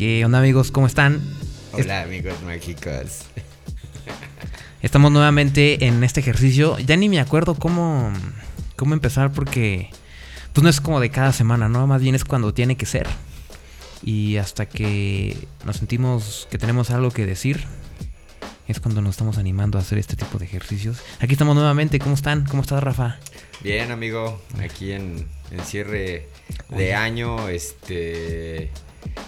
¿Qué onda amigos? ¿Cómo están? Hola amigos mágicos. Estamos nuevamente en este ejercicio. Ya ni me acuerdo cómo, cómo empezar porque pues no es como de cada semana, ¿no? Más bien es cuando tiene que ser. Y hasta que nos sentimos que tenemos algo que decir, es cuando nos estamos animando a hacer este tipo de ejercicios. Aquí estamos nuevamente. ¿Cómo están? ¿Cómo estás, Rafa? Bien, amigo. Aquí en, en cierre de año, este...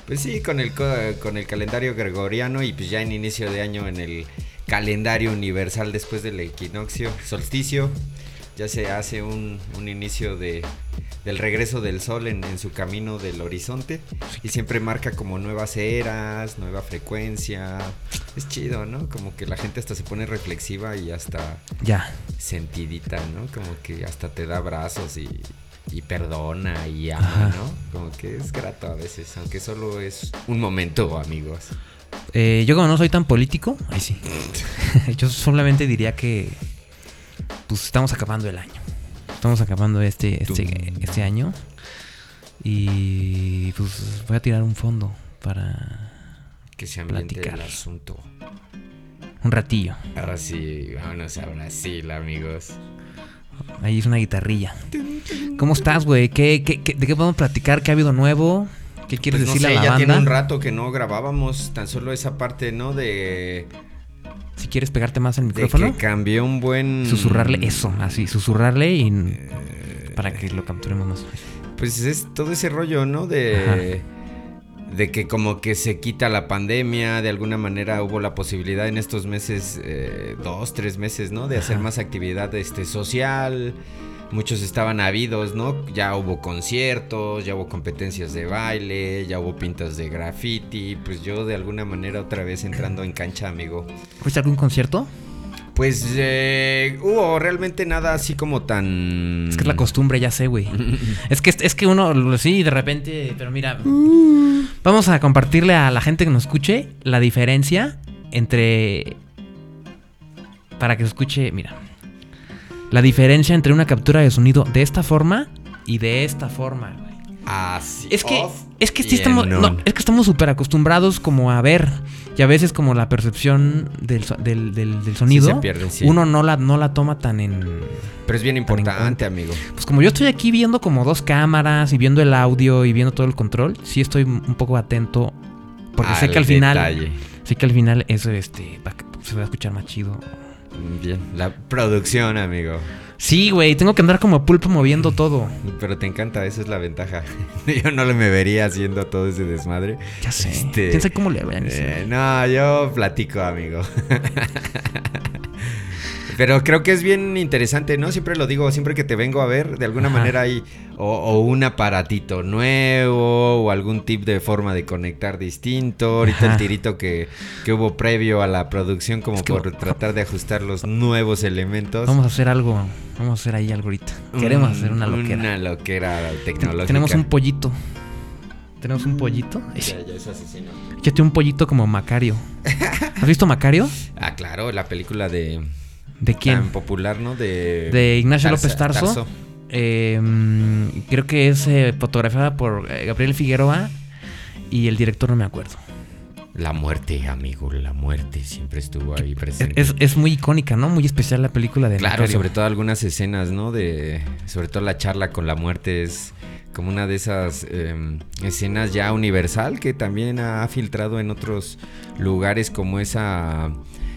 Pues sí, con el, co- con el calendario gregoriano y pues ya en inicio de año en el calendario universal después del equinoccio, solsticio, ya se hace un, un inicio de, del regreso del sol en, en su camino del horizonte y siempre marca como nuevas eras, nueva frecuencia. Es chido, ¿no? Como que la gente hasta se pone reflexiva y hasta Ya. sentidita, ¿no? Como que hasta te da abrazos y, y perdona y ama, Ajá. ¿no? Como que es grato a veces, aunque solo es un momento, amigos. Eh, yo como no soy tan político, ay sí. yo solamente diría que pues estamos acabando el año. Estamos acabando este, este, este año. Y pues voy a tirar un fondo para Que se Platicar. el asunto. un ratillo. Ahora sí, vámonos a Brasil, amigos. Ahí es una guitarrilla. ¿Cómo estás, güey? ¿Qué, qué, qué- de qué podemos platicar? ¿Qué ha habido nuevo? ¿Qué quieres Pues no decirle sé, a la ya banda? tiene un rato que no grabábamos tan solo esa parte, ¿no? De, Si quieres pegarte más al de micrófono, que cambió un buen... susurrarle eso, así, susurrarle y Eh, para que lo capturemos más. Pues es todo ese rollo, ¿no? De, de que como que se quita la pandemia, de alguna manera hubo la posibilidad en estos meses, eh, dos, tres meses, ¿no? De hacer Ajá. más actividad este, social. Muchos estaban habidos, ¿no? Ya hubo conciertos, ya hubo competencias de baile, ya hubo pintas de graffiti. Pues yo de alguna manera otra vez entrando en cancha, amigo. ¿Fuiste algún concierto? Pues eh, hubo realmente nada así como tan... Es que es la costumbre, ya sé, güey. Es que, es que uno, sí, de repente, pero mira, vamos a compartirle a la gente que nos escuche la diferencia entre... Para que se escuche, mira. La diferencia entre una captura de sonido de esta forma y de esta forma, güey. Así. Es que, es que sí estamos, no, es que estamos súper acostumbrados como a ver. Y a veces como la percepción del, del, del- del sonido, se pierde, sí. uno no la, no la toma tan en... Pero es bien Tan en importante, amigo. Pues como yo estoy aquí viendo como dos cámaras y viendo el audio y viendo todo el control, sí estoy un poco atento. Porque sé que al final. detalle. Sé que al final eso este. va- se va a escuchar más chido. Bien, la producción, amigo. Sí, güey, tengo que andar como pulpo moviendo todo. Pero te encanta, esa es la ventaja. Yo no le me vería haciendo todo ese desmadre. Ya sé. Este, ¿Quién sabe cómo le vayan Eh, no, yo platico, amigo. Pero creo que es bien interesante, ¿no? Siempre lo digo, siempre que te vengo a ver, de alguna Ajá. manera hay o, o un aparatito nuevo o algún tip de forma de conectar distinto. Ahorita Ajá. el tirito que, que hubo previo a la producción como Es que- por tratar de ajustar los nuevos elementos. Vamos a hacer algo. Vamos a hacer ahí algo ahorita. Queremos Un- hacer una loquera. Una loquera tecnológica. Tenemos un pollito. Tenemos un pollito. Ya, ya es asesino. Échate un pollito como Macario. ¿Has visto Macario? Ah, claro, la película de... ¿De quién? Tan popular, ¿no? De... De Ignacio Tarza- López Tarso. Eh, mm, creo que es eh, fotografiada por eh, Gabriel Figueroa y el director no me acuerdo. La muerte, amigo, la muerte siempre estuvo ahí Es, presente. es- es muy icónica, ¿no? Muy especial la película de claro, Macario. sobre todo algunas escenas, ¿no? De, sobre todo la charla con la muerte es como una de esas eh, escenas ya universal que también ha filtrado en otros lugares como esa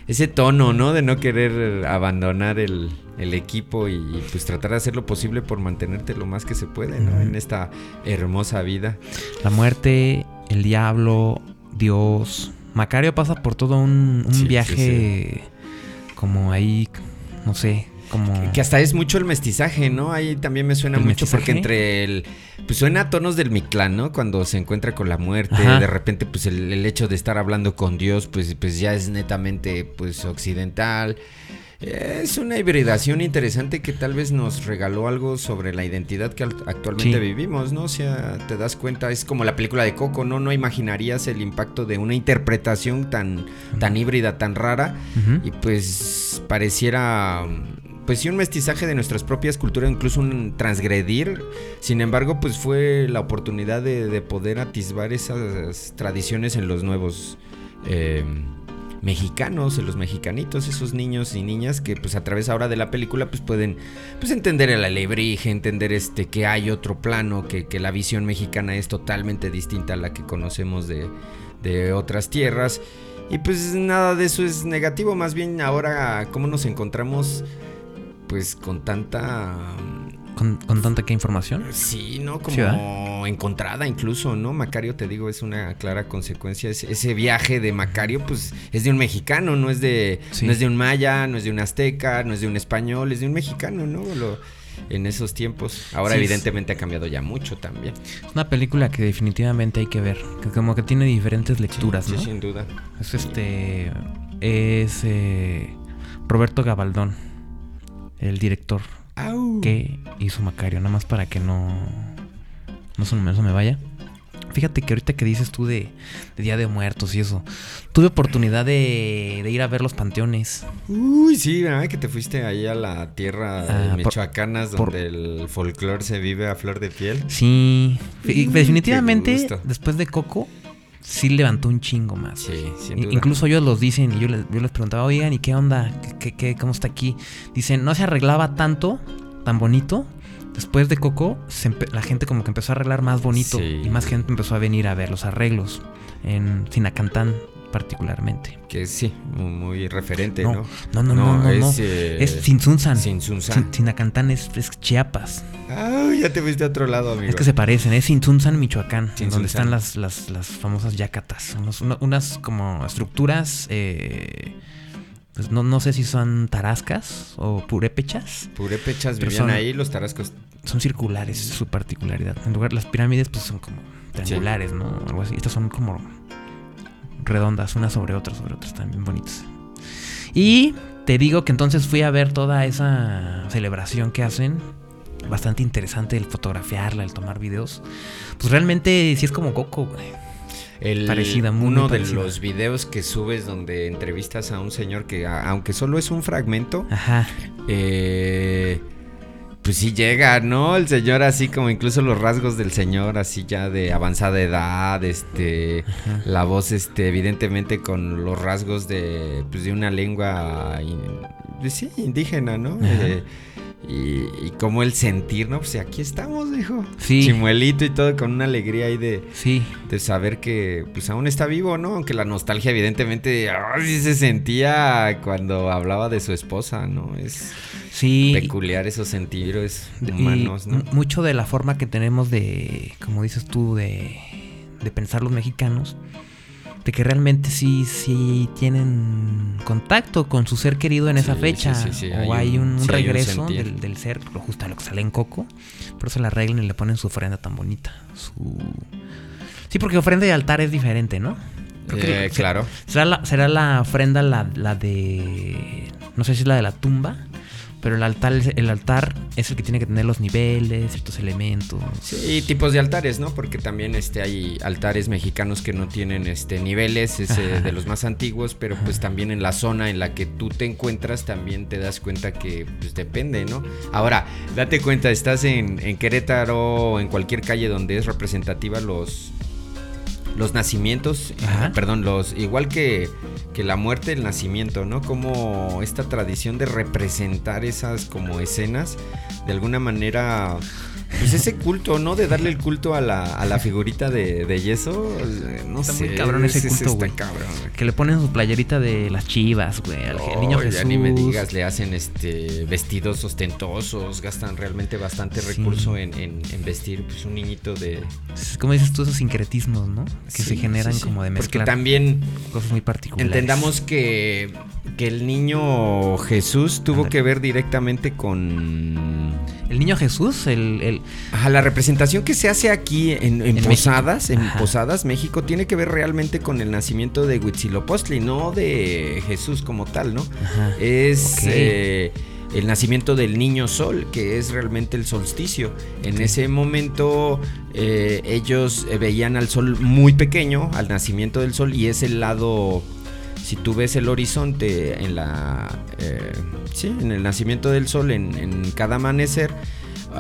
ese tono, ¿no? De no querer abandonar el, el equipo y, y, pues tratar de hacer lo posible por mantenerte lo más que se puede, ¿no? En esta hermosa vida. La muerte, el diablo, Dios. Macario pasa por todo un, un Sí, sí, viaje como ahí, no sé, como... Que hasta es mucho el mestizaje, ¿no? Ahí también me suena ¿El mucho porque entre el... Pues suena a tonos del Mictlán, ¿no? Cuando se encuentra con la muerte, Ajá. de repente pues el, el hecho de estar hablando con Dios pues, pues ya es netamente pues occidental. Es una hibridación interesante que tal vez nos regaló algo sobre la identidad que al- actualmente Sí. vivimos, ¿no? O sea, te das cuenta, es como la película de Coco, ¿no? No imaginarías el impacto de una interpretación tan, tan híbrida, tan rara. Y pues pareciera pues sí, un mestizaje de nuestras propias culturas, incluso un transgredir. Sin embargo, pues fue la oportunidad de, poder atisbar esas tradiciones en los nuevos eh, mexicanos, en los mexicanitos, esos niños y niñas que pues a través ahora de la película pues pueden pues entender el alebrije, entender este que hay otro plano, que, que la visión mexicana es totalmente distinta a la que conocemos de, de otras tierras. Y pues nada de eso es negativo, más bien ahora cómo nos encontramos pues con tanta ¿Con, tanta que información? Sí, ¿no? Como encontrada incluso, ¿no? Macario, te digo, es una clara consecuencia. Ese, viaje de Macario, pues, es de un mexicano, no es de, no es de un maya, no es de un azteca, no es de un español, es de un mexicano, ¿no? en esos tiempos. Ahora, evidentemente, ha cambiado ya mucho también. Es una película que definitivamente hay que ver. Que como que tiene diferentes lecturas, ¿no? Sí, sin duda. Es este. Es eh, Roberto Gabaldón, el director que hizo Macario, nada más para que no, no se me vaya. Fíjate que ahorita que dices tú de, Día de Muertos y eso, tuve oportunidad de, ir a ver los panteones. Uy, sí, que te fuiste ahí a la tierra de ah, Michoacanas donde el folclore se vive a flor de piel. Sí, definitivamente después de Coco sí levantó un chingo más. Sí, Incluso ellos los dicen y yo les, yo les preguntaba, oigan, ¿y qué onda? ¿Qué, qué, cómo está aquí? Dicen, no se arreglaba tanto, tan bonito. Después de Coco, la gente como que empezó a arreglar más bonito y más gente empezó a venir a ver los arreglos en Sinacantán particularmente. Que sí, muy, referente, ¿no? No, no, no, no, es, eh, es Sinsunzan. Sinacantán es, Chiapas. Ah, ya te fuiste a otro lado, amigo. Es que se parecen, es Sinsunzan, Michoacán, donde están las, las, las famosas yacatas. unas como estructuras... Eh, pues no, no sé si son tarascas o purépechas. Purépechas vivían ahí, los tarascos. Son circulares, es su particularidad. En lugar, las pirámides, pues son como triangulares, ¿no? Algo así. Estas son como redondas, unas sobre otras, sobre otras, también bonitas. Y te digo que entonces fui a ver toda esa celebración que hacen. Bastante interesante el fotografiarla, el tomar videos. Pues realmente sí es como Coco, El, parecida, uno de los videos que subes donde entrevistas a un señor que, aunque solo es un fragmento, Ajá. Eh, pues sí llega, ¿no? El señor así como incluso los rasgos del señor así ya de avanzada edad, este, la voz este evidentemente con los rasgos de pues de una lengua pues sí, indígena, ¿no? Eh, y, como el sentir, ¿no? Pues aquí estamos, dijo. Sí. Chimuelito y todo con una alegría ahí de, sí. de saber que pues aún está vivo, ¿no? Aunque la nostalgia evidentemente sí se sentía cuando hablaba de su esposa, ¿no? Es sí. peculiar esos sentidos humanos, ¿no? Mucho de la forma que tenemos de, como dices tú, de, de pensar los mexicanos de que realmente sí, sí tienen contacto con su ser querido en esa fecha. o hay un, regreso del, ser, lo justo a lo que sale en Coco. Por eso la arreglan y le ponen su ofrenda tan bonita. Su... Sí, porque ofrenda y altar es diferente, ¿no? Eh, claro. Será la, será la ofrenda la, la de. No sé si es la de la tumba pero el altar, el altar es el que tiene que tener los niveles, ciertos elementos. Sí, tipos de altares, ¿no? Porque también este, hay altares mexicanos que no tienen este, niveles, es de los más antiguos, pero pues también en la zona en la que tú te encuentras también te das cuenta que pues depende, ¿no? Ahora, date cuenta, estás en, en Querétaro o en cualquier calle donde es representativa los, los nacimientos, perdón, los igual que, que, la muerte, el nacimiento, ¿no? Como esta tradición de representar esas como escenas, de alguna manera pues ese culto, ¿no? De darle el culto a la, a la figurita de, de yeso. No Está sé. Muy cabrón ese culto, güey. Que le ponen su playerita de las chivas, güey. Al niño Jesús. Ya ni me digas, le hacen este vestidos ostentosos, gastan realmente bastante recurso en, en, vestir pues, un niñito de. Como dices tú, esos sincretismos, ¿no? Que se generan como de mezclar. Porque también. Cosas muy particulares. Entendamos que, que el niño Jesús tuvo que ver directamente con. El niño Jesús, el Ajá, la representación que se hace aquí en, Posadas, en Posadas, México, tiene que ver realmente con el nacimiento de Huitzilopochtli, no de Jesús como tal, ¿no? Es eh, el nacimiento del niño sol, que es realmente el solsticio. En ese momento eh, ellos veían al sol muy pequeño, al nacimiento del sol, y es el lado si tú ves el horizonte en la eh, sí, en el nacimiento del sol en, en cada amanecer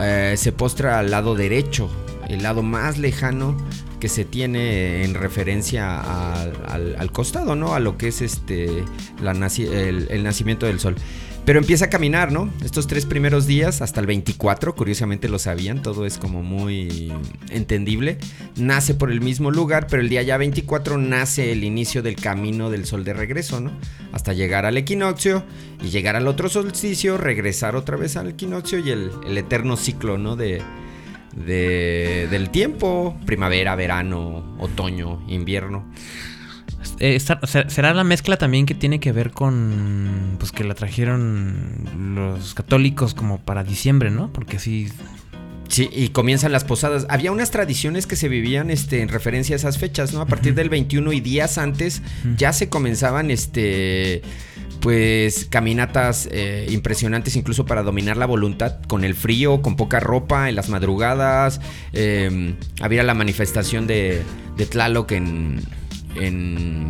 eh, se postra al lado derecho el lado más lejano que se tiene en referencia al, al, costado, ¿no? A lo que es este la el, el, nacimiento del sol. Pero empieza a caminar, ¿no? Estos tres primeros días, hasta el 24, curiosamente lo sabían, todo es como muy entendible. Nace por el mismo lugar, pero el día ya 24 nace el inicio del camino del sol de regreso, ¿no? Hasta llegar al equinoccio y llegar al otro solsticio, regresar otra vez al equinoccio y el, eterno ciclo, ¿no? De, de, del tiempo, primavera, verano, otoño, invierno. Eh, será la mezcla también que tiene que ver con pues que la trajeron los católicos como para diciembre, ¿no? Porque así Sí, y comienzan las posadas. Había unas tradiciones que se vivían este, en referencia a esas fechas, ¿no? A partir del 21 y días antes ya se comenzaban este pues caminatas eh, impresionantes incluso para dominar la voluntad con el frío, con poca ropa, en las madrugadas. Em, había la manifestación de, de Tlaloc en, en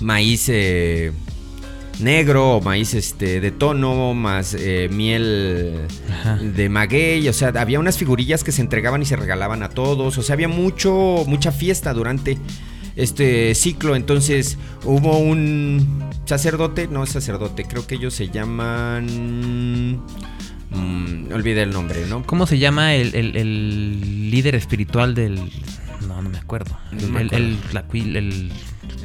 maíz eh, negro o maíz este, de tono, más eh, miel de maguey. O sea, había unas figurillas que se entregaban y se regalaban a todos. O sea, había mucho, mucha fiesta durante este ciclo. Entonces hubo un sacerdote, no es sacerdote, creo que ellos se llaman... Mm, olvidé el nombre, ¿no? ¿Cómo se llama el, líder espiritual del... No, no me acuerdo. el, el, el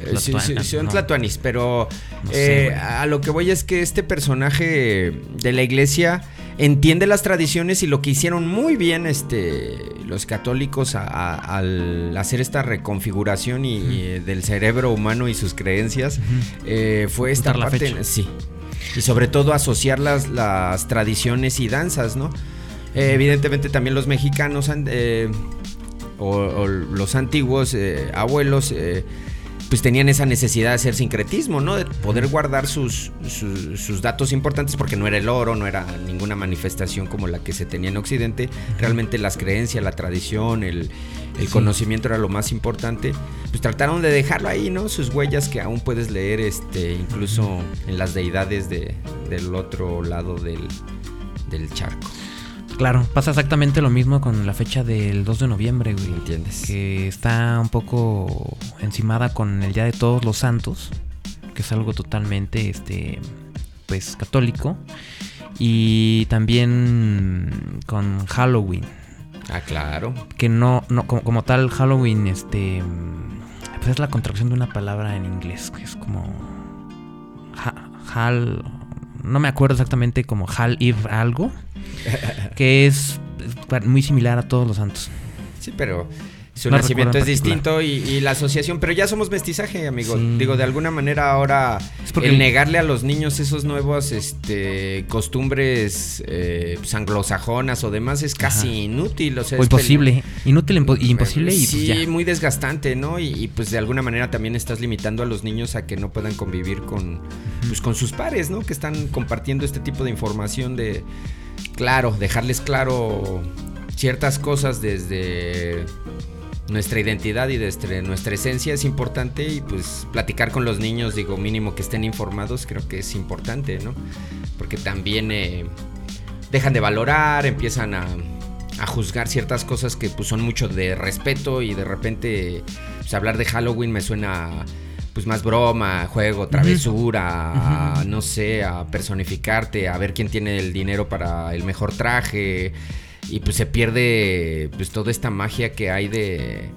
eh, sí, sí, son tlatuanis, pero eh, a lo que voy es que este personaje de la iglesia entiende las tradiciones y lo que hicieron muy bien este, los católicos al hacer esta reconfiguración y, eh, del cerebro humano y sus creencias fue esta parte, sí, y sobre todo asociar las, las tradiciones y danzas, ¿no? evidentemente también los mexicanos o, los antiguos abuelos pues tenían esa necesidad de hacer sincretismo, ¿no? De poder guardar sus, sus, datos importantes porque no era el oro, no era ninguna manifestación como la que se tenía en Occidente. Realmente las creencias, la tradición, el, conocimiento era lo más importante. Pues trataron de dejarlo ahí, ¿no? Sus huellas que aún puedes leer este, incluso en las deidades de, del otro lado del, del charco. Claro, pasa exactamente lo mismo con la fecha del 2 de noviembre, güey. ¿Entiendes? Que está un poco encimada con el Día de Todos los Santos, que es algo totalmente, este, pues, católico. Y también con Halloween. Ah, claro. Que no, no como, tal, Halloween, este, pues es la contracción de una palabra en inglés, que es como... hal... No me acuerdo exactamente como Hal Eve algo que es muy similar a todos los santos. Sí, pero su nacimiento es distinto y, la asociación, pero ya somos mestizaje, amigo. Digo, de alguna manera ahora el negarle a los niños esos nuevos este, costumbres eh, pues, anglosajonas o demás es casi inútil. O, sea, imposible. Inútil y imposible y pues, Sí, muy desgastante, ¿no? Y, pues de alguna manera también estás limitando a los niños a que no puedan convivir con, pues, con sus pares, ¿no? Que están compartiendo este tipo de información de claro, dejarles claro ciertas cosas desde nuestra identidad y desde nuestra esencia es importante y pues platicar con los niños, digo, mínimo que estén informados, creo que es importante, ¿no? Porque también eh, dejan de valorar, empiezan a, juzgar ciertas cosas que pues son mucho de respeto y de repente pues, hablar de Halloween me suena pues más broma, juego, travesura, no sé, a personificarte, a ver quién tiene el dinero para el mejor traje y pues se pierde pues toda esta magia que hay de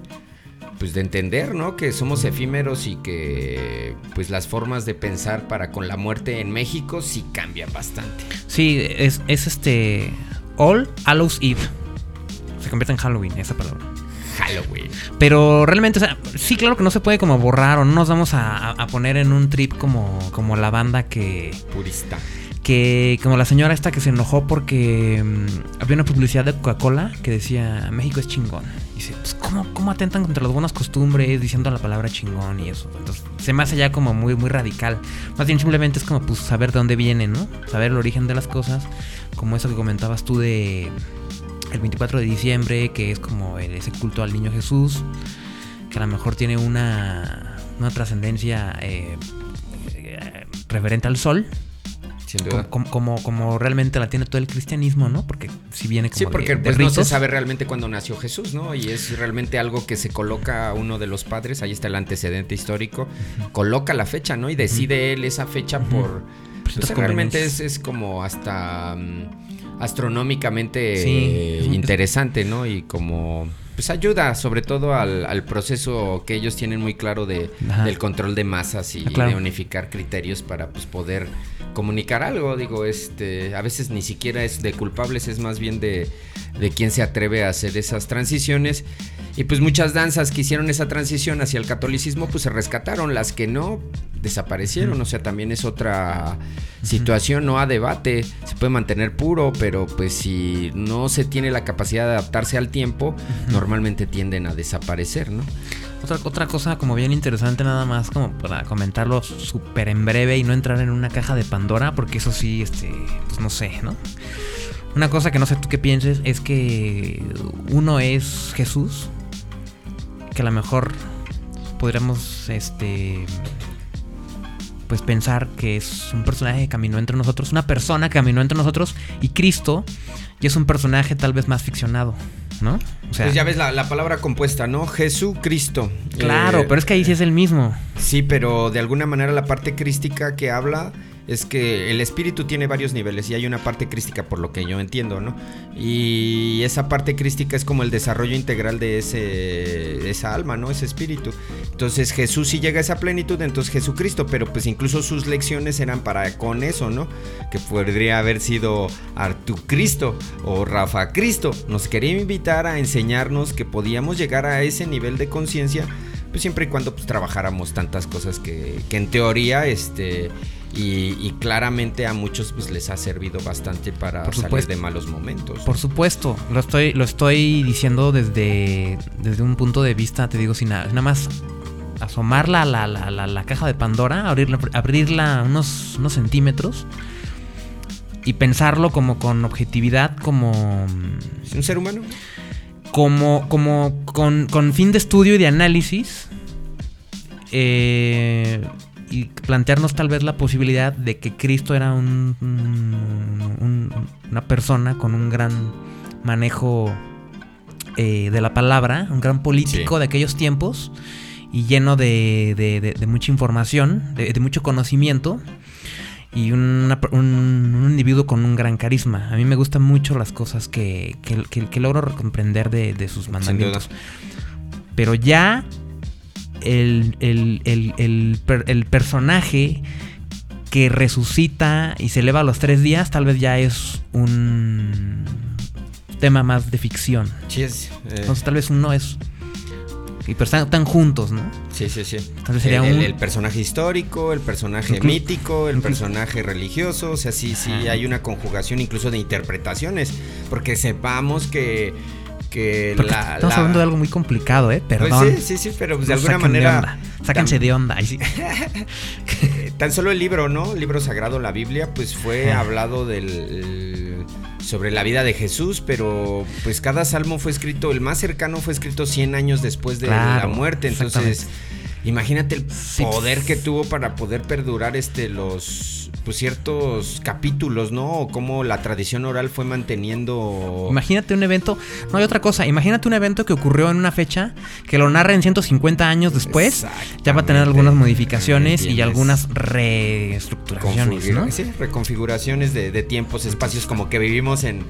pues de entender, ¿no? Que somos efímeros y que pues las formas de pensar para con la muerte en México sí cambian bastante. Sí, es, es este All Hallows Eve. Se convierte en Halloween esa palabra. Halloween. Pero realmente, o sea, sí, claro que no se puede como borrar o no nos vamos a, poner en un trip como, como la banda que... Purista. Que como la señora esta que se enojó porque mm, había una publicidad de Coca-Cola que decía México es chingón. Dice, pues ¿cómo, ¿cómo atentan contra las buenas costumbres diciendo la palabra chingón y eso? Entonces se me hace ya como muy, muy radical. Más bien simplemente es como pues saber de dónde viene, ¿no? Saber el origen de las cosas. Como eso que comentabas tú de el 24 de diciembre, que es como ese culto al niño Jesús, que a lo mejor tiene una, una trascendencia eh, referente al sol. Sin duda. Como, como, como realmente la tiene todo el cristianismo, ¿no? Porque si viene como Sí, porque de pues, no se sabe realmente cuándo nació Jesús, ¿no? Y es realmente algo que se coloca a uno de los padres, ahí está el antecedente histórico, coloca la fecha, ¿no? Y decide él esa fecha por... Pues, realmente es, es como hasta mm, astronómicamente Sí, interesante, ¿no? Y como... Pues ayuda sobre todo al, al proceso que ellos tienen muy claro de, Ajá. del control de masas y Ah, claro. de unificar criterios para pues, poder comunicar algo. Digo, este, a veces ni siquiera es de culpables, es más bien de, de quién se atreve a hacer esas transiciones. Y pues muchas danzas que hicieron esa transición hacia el catolicismo, pues se rescataron. Las que no, desaparecieron. O sea, también es otra situación, no a debate. Se puede mantener puro, pero pues si no se tiene la capacidad de adaptarse al tiempo, normalmente tienden a desaparecer, ¿no? Otra, otra cosa como bien interesante nada más como para comentarlo súper en breve y no entrar en una caja de Pandora porque eso sí, este, pues no sé, ¿no? Una cosa que no sé tú qué pienses es que uno es Jesús, que a lo mejor podríamos, este, pues pensar que es un personaje que caminó entre nosotros, una persona que caminó entre nosotros y Cristo y es un personaje tal vez más ficcionado, ¿no? O sea, pues ya ves la, la palabra compuesta, ¿no? Jesucristo. claro, Eh, pero es que ahí sí es el mismo. Sí, pero de alguna manera la parte crística que habla es que el espíritu tiene varios niveles y hay una parte crística por lo que yo entiendo, ¿no? Y esa parte crística es como el desarrollo integral de ese esa alma, ¿no? Ese espíritu. Entonces Jesús sí llega a esa plenitud, entonces Jesucristo, pero pues incluso sus lecciones eran para con eso, ¿no? Que podría haber sido Artu Cristo o Rafa Cristo. Nos quería invitar a enseñarnos que podíamos llegar a ese nivel de conciencia pues siempre y cuando pues, trabajáramos tantas cosas que, que en teoría este y, y claramente a muchos pues les ha servido bastante para Por salir de malos momentos. Por supuesto, lo estoy, lo estoy diciendo desde, desde un punto de vista, te digo, sin nada, nada más asomarla a la, la, la, la caja de Pandora, abrirla, abrirla unos, unos centímetros y pensarlo como con objetividad, como, ¿Es un ser humano? como, como con, con fin de estudio y de análisis. eh, y plantearnos tal vez la posibilidad de que Cristo era un, un- un- una persona con un gran manejo eh, de la palabra, un gran político Sí. de aquellos tiempos y lleno de, de- de- de mucha información, de, de mucho conocimiento y una- un, individuo con un gran carisma. A mí me gustan mucho las cosas que, que, que- que logro comprender de, de sus mandamientos. Pero ya el, el- el- el per- el personaje que resucita y se eleva a los tres días, tal vez ya es un tema más de ficción. Sí, es. eh, Entonces tal vez uno es... Y pero están, están juntos, ¿no? sí, sí, sí. Vez sería el, un- el personaje histórico, el personaje Inclu- mítico, el inclu- personaje religioso. O sea, sí, sí, hay una conjugación incluso de interpretaciones. Porque sepamos que. Que Porque la, estamos la- hablando de algo muy complicado, ¿eh? Pues Perdón. sí, sí, sí, pero pues de No alguna manera. onda. Sáquense tam- de onda. Tan solo el libro, ¿no? El libro sagrado, la Biblia, pues fue hablado del sobre la vida de Jesús, pero pues cada salmo fue escrito, el más cercano fue escrito 100 años después de Claro, la muerte, entonces imagínate el poder que tuvo para poder perdurar este los pues ciertos capítulos, ¿no? O cómo la tradición oral fue manteniendo Imagínate un evento, no hay otra cosa, imagínate un evento que ocurrió en una fecha que lo narra en 150 años después, ya va a tener algunas modificaciones y algunas reestructuraciones, Configura- ¿no? Sí, reconfiguraciones de, de tiempos, espacios como que vivimos en,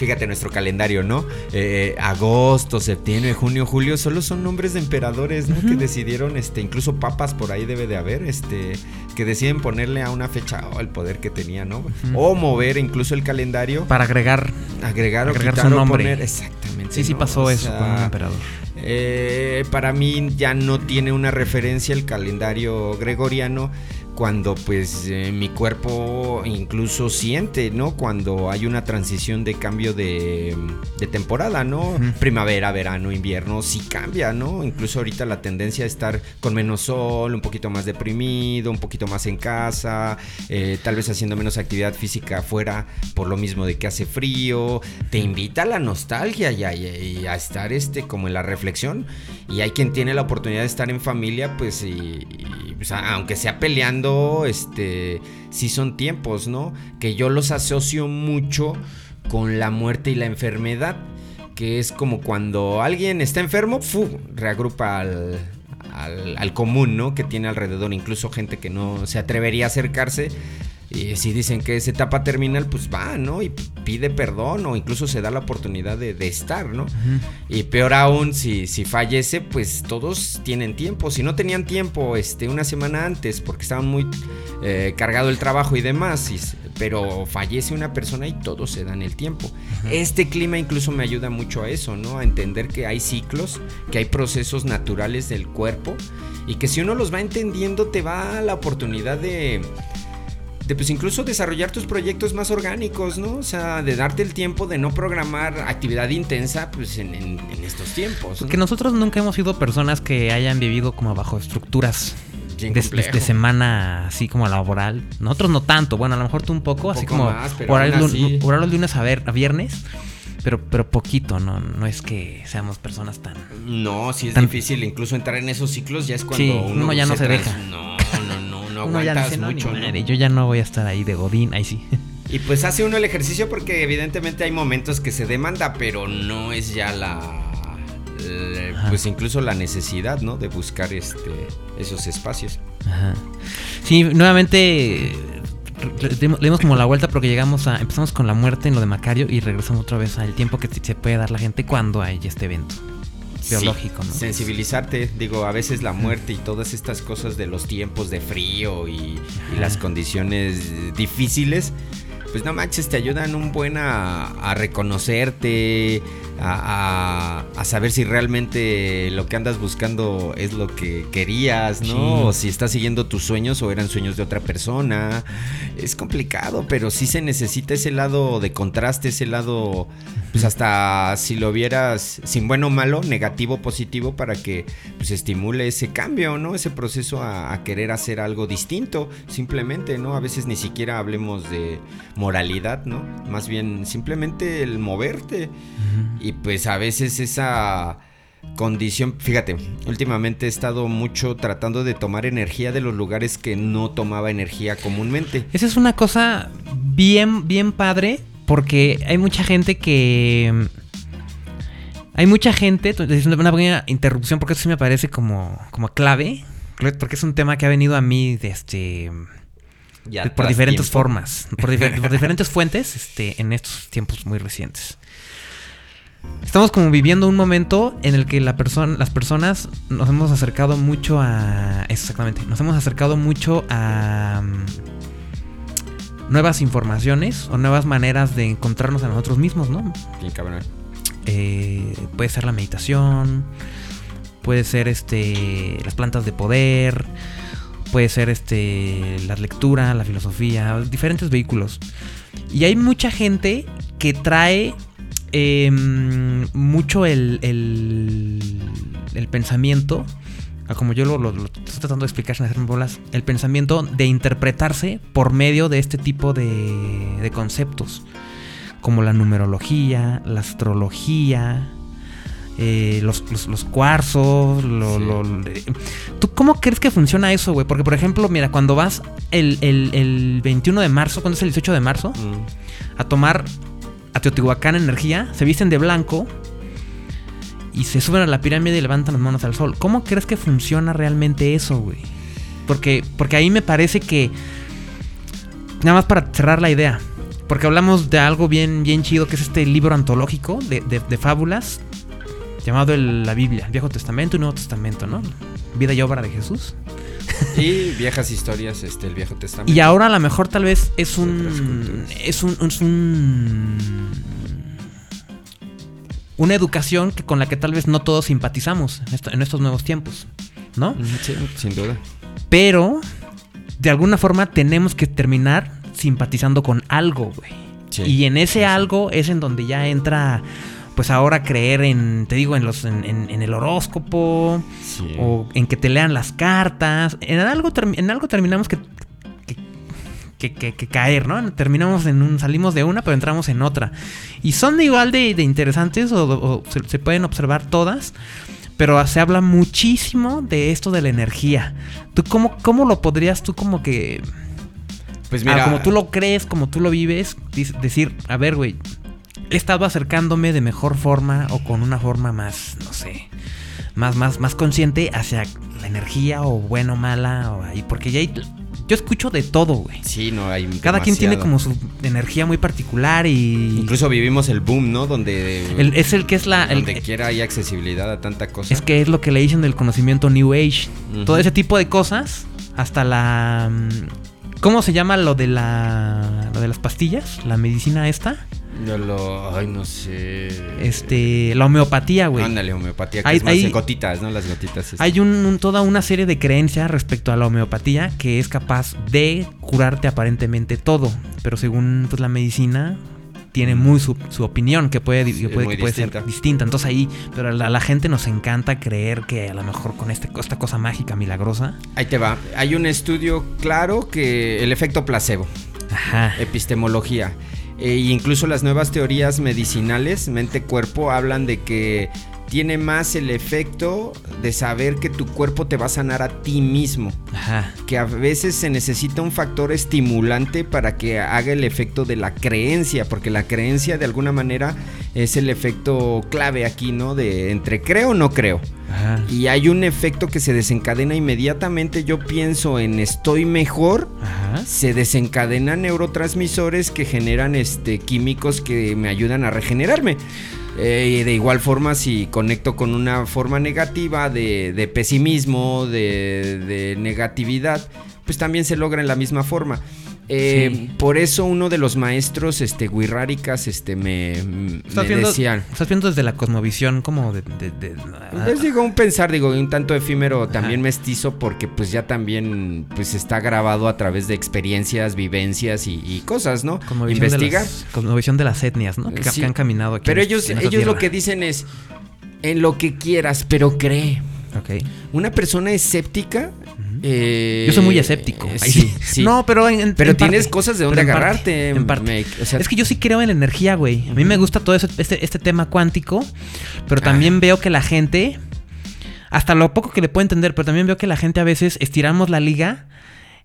fíjate nuestro calendario, ¿no? Eh, agosto, septiembre, junio, julio, solo son nombres de emperadores, ¿no? Que decidieron, este, incluso papas por ahí debe de haber, este, que deciden ponerle a una fecha oh, el poder que tenía, ¿no? O mover incluso el calendario, Para agregar, agregar o agregar quitar su o nombre. poner, exactamente. sí, sí pasó O eso sea, con un emperador. eh, para mí ya no tiene una referencia el calendario gregoriano cuando pues eh, mi cuerpo incluso siente, ¿no? Cuando hay una transición de cambio de, de temporada, ¿no? Primavera, verano, invierno, sí cambia, ¿no? Incluso ahorita la tendencia a estar con menos sol, un poquito más deprimido, un poquito más en casa, eh, tal vez haciendo menos actividad física afuera por lo mismo de que hace frío, te invita a la nostalgia y a, y a estar este como en la reflexión y hay quien tiene la oportunidad de estar en familia pues y, y, pues, aunque sea peleando este, sí son tiempos, ¿no? Que yo los asocio mucho con la muerte y la enfermedad, que es como cuando alguien está enfermo, ¡fu! reagrupa al, al, al común, ¿no? Que tiene alrededor, incluso gente que no se atrevería a acercarse y si dicen que es etapa terminal, pues va, ¿no? Y pide perdón o incluso se da la oportunidad de, de estar, ¿no? Y peor aún, si, si fallece, pues todos tienen tiempo. Si no tenían tiempo este, una semana antes porque estaban muy eh, cargado el trabajo y demás, y, pero fallece una persona y todos se dan el tiempo. Este clima incluso me ayuda mucho a eso, ¿no? A entender que hay ciclos, que hay procesos naturales del cuerpo y que si uno los va entendiendo te va la oportunidad de de pues incluso desarrollar tus proyectos más orgánicos, ¿no? O sea, de darte el tiempo de no programar actividad intensa pues en, en- en estos tiempos. ¿no? Porque nosotros nunca hemos sido personas que hayan vivido como bajo estructuras de, de- de semana así como laboral. Nosotros no tanto, bueno, a lo mejor tú un poco, así poco como horarios, horarios lunes a, ver, a viernes, pero, pero poquito, ¿no? No es que seamos personas tan... No, sí es Tan- difícil incluso entrar en esos ciclos ya es cuando Sí, uno, uno ya no se deja. No, no, no, no Uno ya aguantas dice, no, ni mucho, ¿no? yo ya no voy a estar ahí de godín, ahí sí. Y pues hace uno el ejercicio porque evidentemente hay momentos que se demanda, pero no es ya la, pues incluso la necesidad, ¿no? De buscar este esos espacios. Ajá. Sí, nuevamente le dimos como la vuelta porque llegamos a empezamos con la muerte en lo de Macario y regresamos otra vez al tiempo que se puede dar la gente cuando hay este evento biológico, ¿no? Sensibilizarte, digo, a veces la muerte y todas estas cosas de los tiempos de frío y, las condiciones difíciles, pues no manches, te ayudan un buen a, a reconocerte, a, a- a saber si realmente lo que andas buscando es lo que querías, ¿no? Sí. O si estás siguiendo tus sueños o eran sueños de otra persona. Es complicado, pero sí se necesita ese lado de contraste, ese lado, pues hasta si lo vieras sin bueno o malo, negativo o positivo, para que pues estimule ese cambio, ¿no? Ese proceso a, a querer hacer algo distinto, simplemente, ¿no? A veces ni siquiera hablemos de moralidad, ¿no? Más bien simplemente el moverte. Y pues a veces esa condición, fíjate, últimamente he estado mucho tratando de tomar energía de los lugares que no tomaba energía comúnmente. Esa es una cosa bien, bien padre. Porque hay mucha gente que. Hay mucha gente. Una pequeña interrupción, porque eso sí me parece como, como clave. Porque es un tema que ha venido a mí de este. Ya por diferentes tiempo. formas. Por, difer- por diferentes fuentes. Este, en estos tiempos muy recientes. Estamos como viviendo un momento en el que la persona, las personas nos hemos acercado mucho a. Exactamente. Nos hemos acercado mucho a. mm, nuevas informaciones o nuevas maneras de encontrarnos a nosotros mismos, ¿no? Bien cabrón. Eh, puede ser la meditación, puede ser este las plantas de poder, puede ser este la lectura, la filosofía, diferentes vehículos. Y hay mucha gente que trae em, mucho el, el, el pensamiento, como yo lo, lo- lo estoy tratando de explicar sin hacerme bolas, el pensamiento de interpretarse por medio de este tipo de, de conceptos como la numerología, la astrología, eh, los, los- los cuarzos. lo- Sí. lo- ¿Tú cómo crees que funciona eso, güey? Porque, por ejemplo, mira, cuando vas el, el- el 21 de marzo, ¿cuándo es el 18 de marzo? A tomar a Teotihuacán energía, se visten de blanco y se suben a la pirámide y levantan las manos al sol. ¿Cómo crees que funciona realmente eso, güey? Porque, porque ahí me parece que. Nada más para cerrar la idea. Porque hablamos de algo bien, bien chido que es este libro antológico de, de- fábulas. Llamado la Biblia, Viejo Testamento y Nuevo Testamento, ¿no? Vida y obra de Jesús. Y viejas historias, este, el Viejo Testamento. Y ahora a lo mejor tal vez es un. Es un. Es un. Una educación que con la que tal vez no todos simpatizamos en, esto- en estos nuevos tiempos. ¿No? Sí, sin duda. Pero de alguna forma tenemos que terminar simpatizando con algo, güey. Sí. Y en ese algo es en donde ya entra, pues ahora creer en, te digo, en los, en, en- en el horóscopo Sí. o en que te lean las cartas. En algo, en algo terminamos que, que, que- que- caer, ¿no? Terminamos en un, salimos de una, pero entramos en otra. Y son igual de, de interesantes o, o se, se pueden observar todas. pero se habla muchísimo de esto de la energía. ¿Tú cómo, cómo lo podrías tú como que... Pues ah, mira, como tú lo crees, como tú lo vives, decir, a ver, güey, he estado acercándome de mejor forma o con una forma más, no sé, más, más, más consciente hacia la energía o bueno o mala o ahí, porque ya hay, yo escucho de todo, güey. sí, no hay Cada quien tiene como su energía muy particular y Incluso vivimos el boom, ¿no? Donde el- es el que es la, el- donde quiera hay accesibilidad a tanta cosa. es que es lo que le dicen del conocimiento New Age, todo ese tipo de cosas, hasta la, mm, ¿cómo se llama lo de la, lo de las pastillas, la medicina esta? Yo lo, ay, no sé. Este, la homeopatía, güey. Ándale, homeopatía, que Hay- es más hay- en gotitas, ¿no? Las gotitas. este. Hay un, un- toda una serie de creencias respecto a la homeopatía que es capaz de curarte aparentemente todo, pero según pues, la medicina tiene muy su, su opinión que puede, que puede, muy que puede ser distinta. distinta. Entonces ahí, pero a la, a la gente nos encanta creer que a lo mejor con este, esta cosa mágica, milagrosa. Ahí te va. Hay un estudio claro que el efecto placebo, Ajá. epistemología. E incluso las nuevas teorías medicinales, mente-cuerpo, hablan de que tiene más el efecto de saber que tu cuerpo te va a sanar a ti mismo. Ajá. que a veces se necesita un factor estimulante para que haga el efecto de la creencia, porque la creencia de alguna manera es el efecto clave aquí, ¿no? De entre creo o no creo. Ajá. Y hay un efecto que se desencadena inmediatamente, yo pienso en estoy mejor, Ajá. se desencadenan neurotransmisores que generan este, químicos que me ayudan a regenerarme. Eh, de igual forma, si conecto con una forma negativa de, de pesimismo, de negatividad, pues también se logra en la misma forma. Eh, Sí. Por eso uno de los maestros, este, Wirráricas, este, me, Estás me viendo, decían... estás viendo desde la cosmovisión como de... de- de- Pues digo, un pensar, digo, un tanto efímero, también mestizo, porque pues ya también pues está grabado a través de experiencias, vivencias y, y cosas, ¿no? cosmovisión Investiga. De las, cosmovisión de las etnias, ¿no? Que, Sí. que han caminado aquí. Pero en- ellos, en ellos lo que dicen es, en lo que quieras, pero cree. Ok. Una persona escéptica... eh, Yo soy muy escéptico. eh, sí, sí. No, pero en, pero en tienes parte. cosas de dónde agarrarte. en parte. Make, o sea, es que yo sí creo en la energía, güey. A mí me gusta todo eso, este, este tema cuántico. Pero también Ah. veo que la gente. Hasta lo poco que le puedo entender, pero también veo que la gente a veces estiramos la liga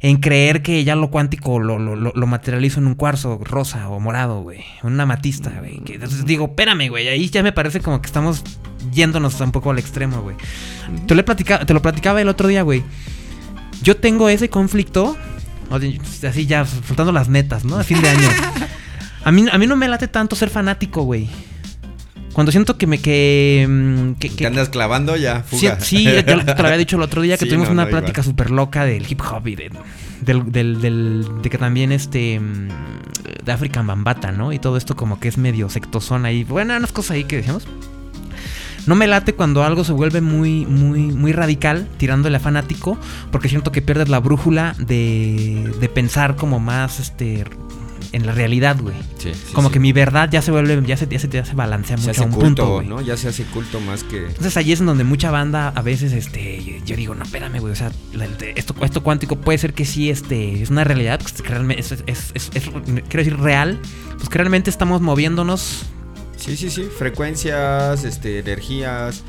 en creer que ya lo cuántico lo, lo, lo- materializo en un cuarzo rosa o morado, güey. Una matista, güey. Que- Entonces digo, espérame, güey. Ahí ya me parece como que estamos yéndonos un poco al extremo, güey. Te te lo platicaba el otro día, güey. Yo tengo ese conflicto, así ya soltando las netas, ¿no? A fin de año. A mí, a mí no me late tanto ser fanático, güey. Cuando siento que me que, mm, que, te andas clavando ya, Sí, fuga. sí, yo te lo había dicho el otro día que Sí, tuvimos no, una no, plática súper loca del hip hop y de, del, del, del- de que también este mm, de African Bambata, ¿no? Y todo esto como que es medio sectosón ahí. Bueno, unas cosas ahí que decíamos. No me late cuando algo se vuelve muy, muy, muy radical, tirándole a fanático, porque siento que pierdes la brújula de, de pensar como más este en la realidad, güey. Sí, sí, como sí. que mi verdad ya se vuelve, ya se, ya se, ya se balancea se mucho hace a un culto, punto, güey. ¿no? Ya se hace culto más que... Entonces ahí es en donde mucha banda a veces, este, yo digo, no, espérame, güey, o sea, esto, esto cuántico puede ser que sí, este, es una realidad, pues, que realmente es, es, es- es- quiero decir, real, pues que realmente estamos moviéndonos. Sí, sí, sí, frecuencias, este, energías.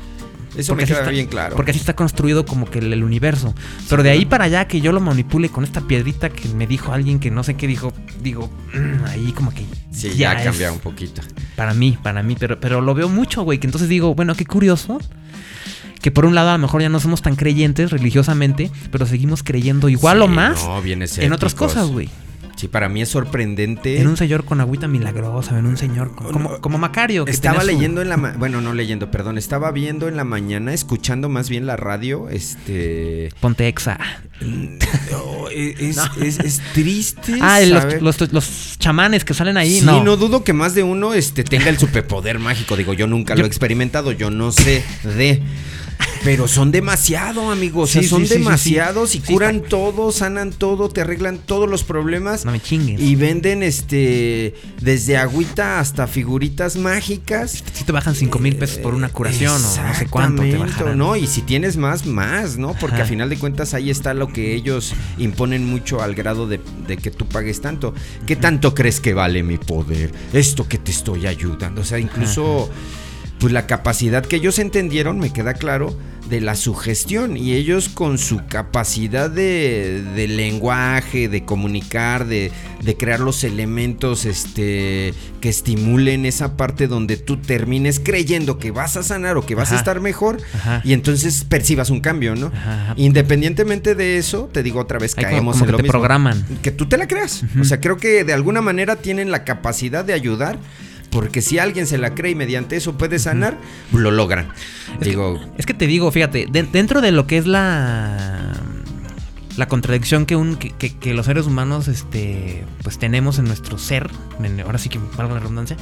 Eso porque me queda está- bien claro. Porque así está construido como que el, el universo. Pero de ahí para allá que yo lo manipule con esta piedrita que me dijo alguien que no sé qué dijo, digo, mm, ahí como que sí, ya, es cambia un poquito. Para mí, para mí, pero, pero lo veo mucho, güey. Que entonces digo, bueno, qué curioso. Que por un lado a lo mejor ya no somos tan creyentes religiosamente, pero seguimos creyendo igual Sí, o más no, en otras cosas, güey. Sí, para mí es sorprendente. En un señor con agüita milagrosa, en un señor con- como, como Macario. Que Estaba su- leyendo en la ma- bueno, no leyendo, perdón, estaba viendo en la mañana, escuchando más bien la radio, este Ponte exa. oh, es, es- es triste. Ah, los, los, los chamanes que salen ahí, Sí, no. no. dudo que más de uno este, tenga el superpoder mágico. Digo, yo nunca Yo- lo he experimentado, yo no sé de. Pero son demasiado, amigos. o sea, Sí, son sí, sí, sí, sí. demasiados y Sí, curan todo, sanan todo, te arreglan todos los problemas. No me chingues. Y venden este desde agüita hasta figuritas mágicas. Si te bajan 5 mil pesos por una curación o no sé cuánto te bajarán. ¿no? Y si tienes más, más, ¿no? Porque Ajá. a final de cuentas ahí está lo que ellos imponen mucho al grado de, de que tú pagues tanto. ¿Qué tanto crees que vale mi poder? Esto que te estoy ayudando. O sea, incluso pues la capacidad que ellos entendieron, me queda claro, de la sugestión y ellos con su capacidad de, de lenguaje, de comunicar, de, de, crear los elementos este, que estimulen esa parte donde tú termines creyendo que vas a sanar o que vas a estar mejor Ajá. y entonces percibas un cambio, ¿no? Ajá. Independientemente de eso, te digo otra vez, Hay caemos como en que lo te mismo. programan. Que tú te la creas. O sea, creo que de alguna manera tienen la capacidad de ayudar. Porque si alguien se la cree y mediante eso puede sanar, lo logran. Digo, Es que te digo, fíjate, de- dentro de lo que es la la contradicción que un que, que- que los seres humanos este pues tenemos en nuestro ser, en- ahora sí que valga la redundancia.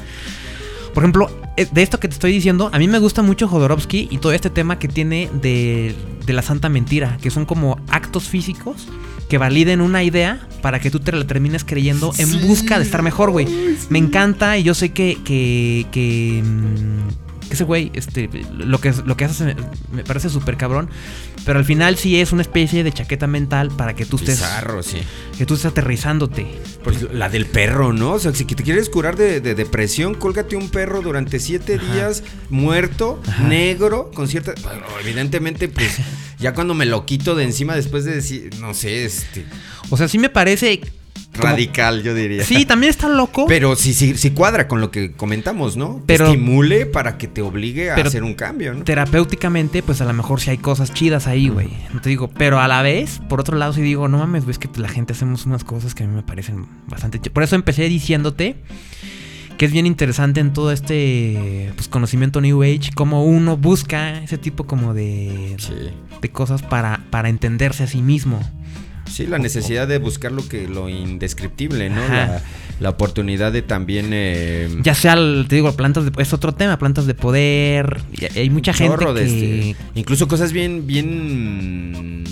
Por ejemplo, eh, de esto que te estoy diciendo, a mí me gusta mucho Jodorowsky y todo este tema que tiene de, de la santa mentira, que son como actos físicos que validen una idea para que tú te la termines creyendo en Sí. busca de estar mejor, güey. Me encanta y yo sé que, que, que, mm, que ese güey, este, lo que, lo que hace se me, me parece súper cabrón, pero al final sí es una especie de chaqueta mental para que tú estés, bizarro, sí. que tú estés aterrizándote. Pues la del perro, ¿no? O sea, si te quieres curar de, de depresión, cólgate un perro durante siete Ajá. días, muerto, Ajá. negro, con cierta. Bueno, evidentemente, pues, ya cuando me lo quito de encima después de decir, no sé, este. O sea, sí me parece... Radical, yo diría. Sí, también está loco. Pero sí, sí, sí cuadra con lo que comentamos, ¿no? Pero- estimule para que te obligue a pero- hacer un cambio, ¿no? terapéuticamente, pues a lo mejor sí hay cosas chidas ahí, güey. No te digo, pero a la vez, por otro lado, sí digo, no mames, ves que la gente hacemos unas cosas que a mí me parecen bastante chidas. Por eso empecé diciéndote que es bien interesante en todo este pues, conocimiento New Age, cómo uno busca ese tipo como de, Sí. de cosas para, para entenderse a sí mismo. Sí, la necesidad de buscar lo que lo indescriptible, ¿no? La, la oportunidad de también eh, Ya sea, el- te digo, plantas de, es otro tema, plantas de poder. hay mucha gente que... este- incluso cosas bien bien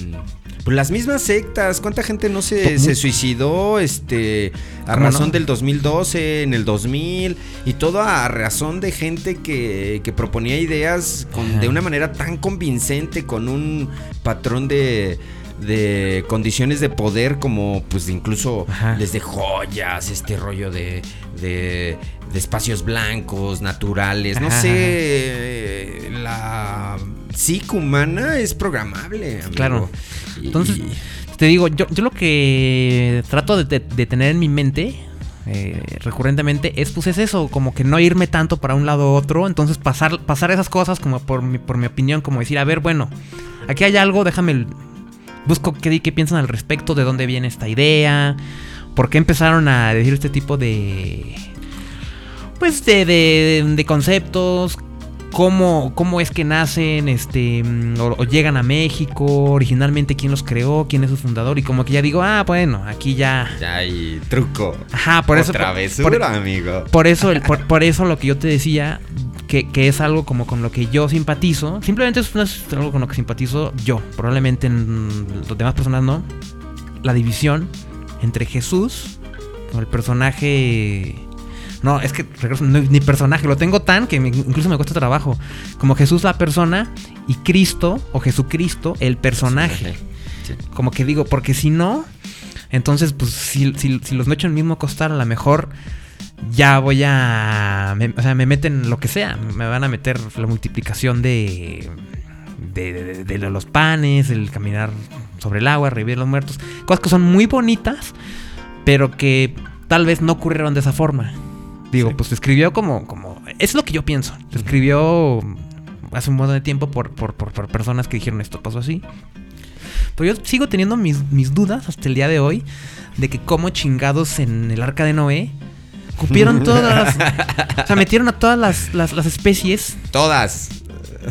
pues las mismas sectas, ¿cuánta gente no se, se suicidó este a ¿Cómo razón no? del 2012, en el 2000 y todo a razón de gente que, que proponía ideas con- de una manera tan convincente con un patrón de de condiciones de poder como pues incluso Ajá. desde joyas, este rollo de, de, de espacios blancos, naturales, no Ajá, sé, la psique humana es programable. amigo. Claro. Entonces, y- Te digo, yo, yo lo que trato de, de- tener en mi mente eh, recurrentemente es pues es eso, como que no irme tanto para un lado u otro, entonces pasar, pasar esas cosas como por mi, por mi opinión, como decir, a ver, bueno, aquí hay algo, déjame, busco qué, qué piensan al respecto, de dónde viene esta idea, por qué empezaron a decir este tipo de... Pues de, de, de conceptos, cómo, cómo es que nacen, este, o, o llegan a México, originalmente quién los creó, quién es su fundador, y como que ya digo, ah, bueno, aquí ya. Ya hay truco. Ajá, por eso. Travesura, por- amigo. por eso, el- por, por eso lo que yo te decía, que, que es algo como con lo que yo simpatizo. Simplemente es, algo con lo que simpatizo yo. Probablemente en las demás personas no. La división entre Jesús, como el personaje. No, es que regreso, no, ni personaje, lo tengo tan que me- incluso me cuesta trabajo. Como Jesús la persona y Cristo o Jesucristo el personaje. Sí. Como que digo, porque si no, entonces, pues, si, si, si los meto en el mismo costal, a lo mejor ya voy a. me- o sea, me meten lo que sea. Me van a meter la multiplicación de. De, de- de- de los panes, el caminar sobre el agua, revivir los muertos. Cosas que son muy bonitas, pero que tal vez no ocurrieron de esa forma. Digo, Sí. pues se escribió como, como. Es lo que yo pienso. Se escribió hace un montón de tiempo por, por, por, por personas que dijeron esto pasó así. Pero yo sigo teniendo mis, mis dudas hasta el día de hoy de que cómo chingados en el arca de Noé cupieron todas. O sea, metieron a todas las, las, las especies. Todas.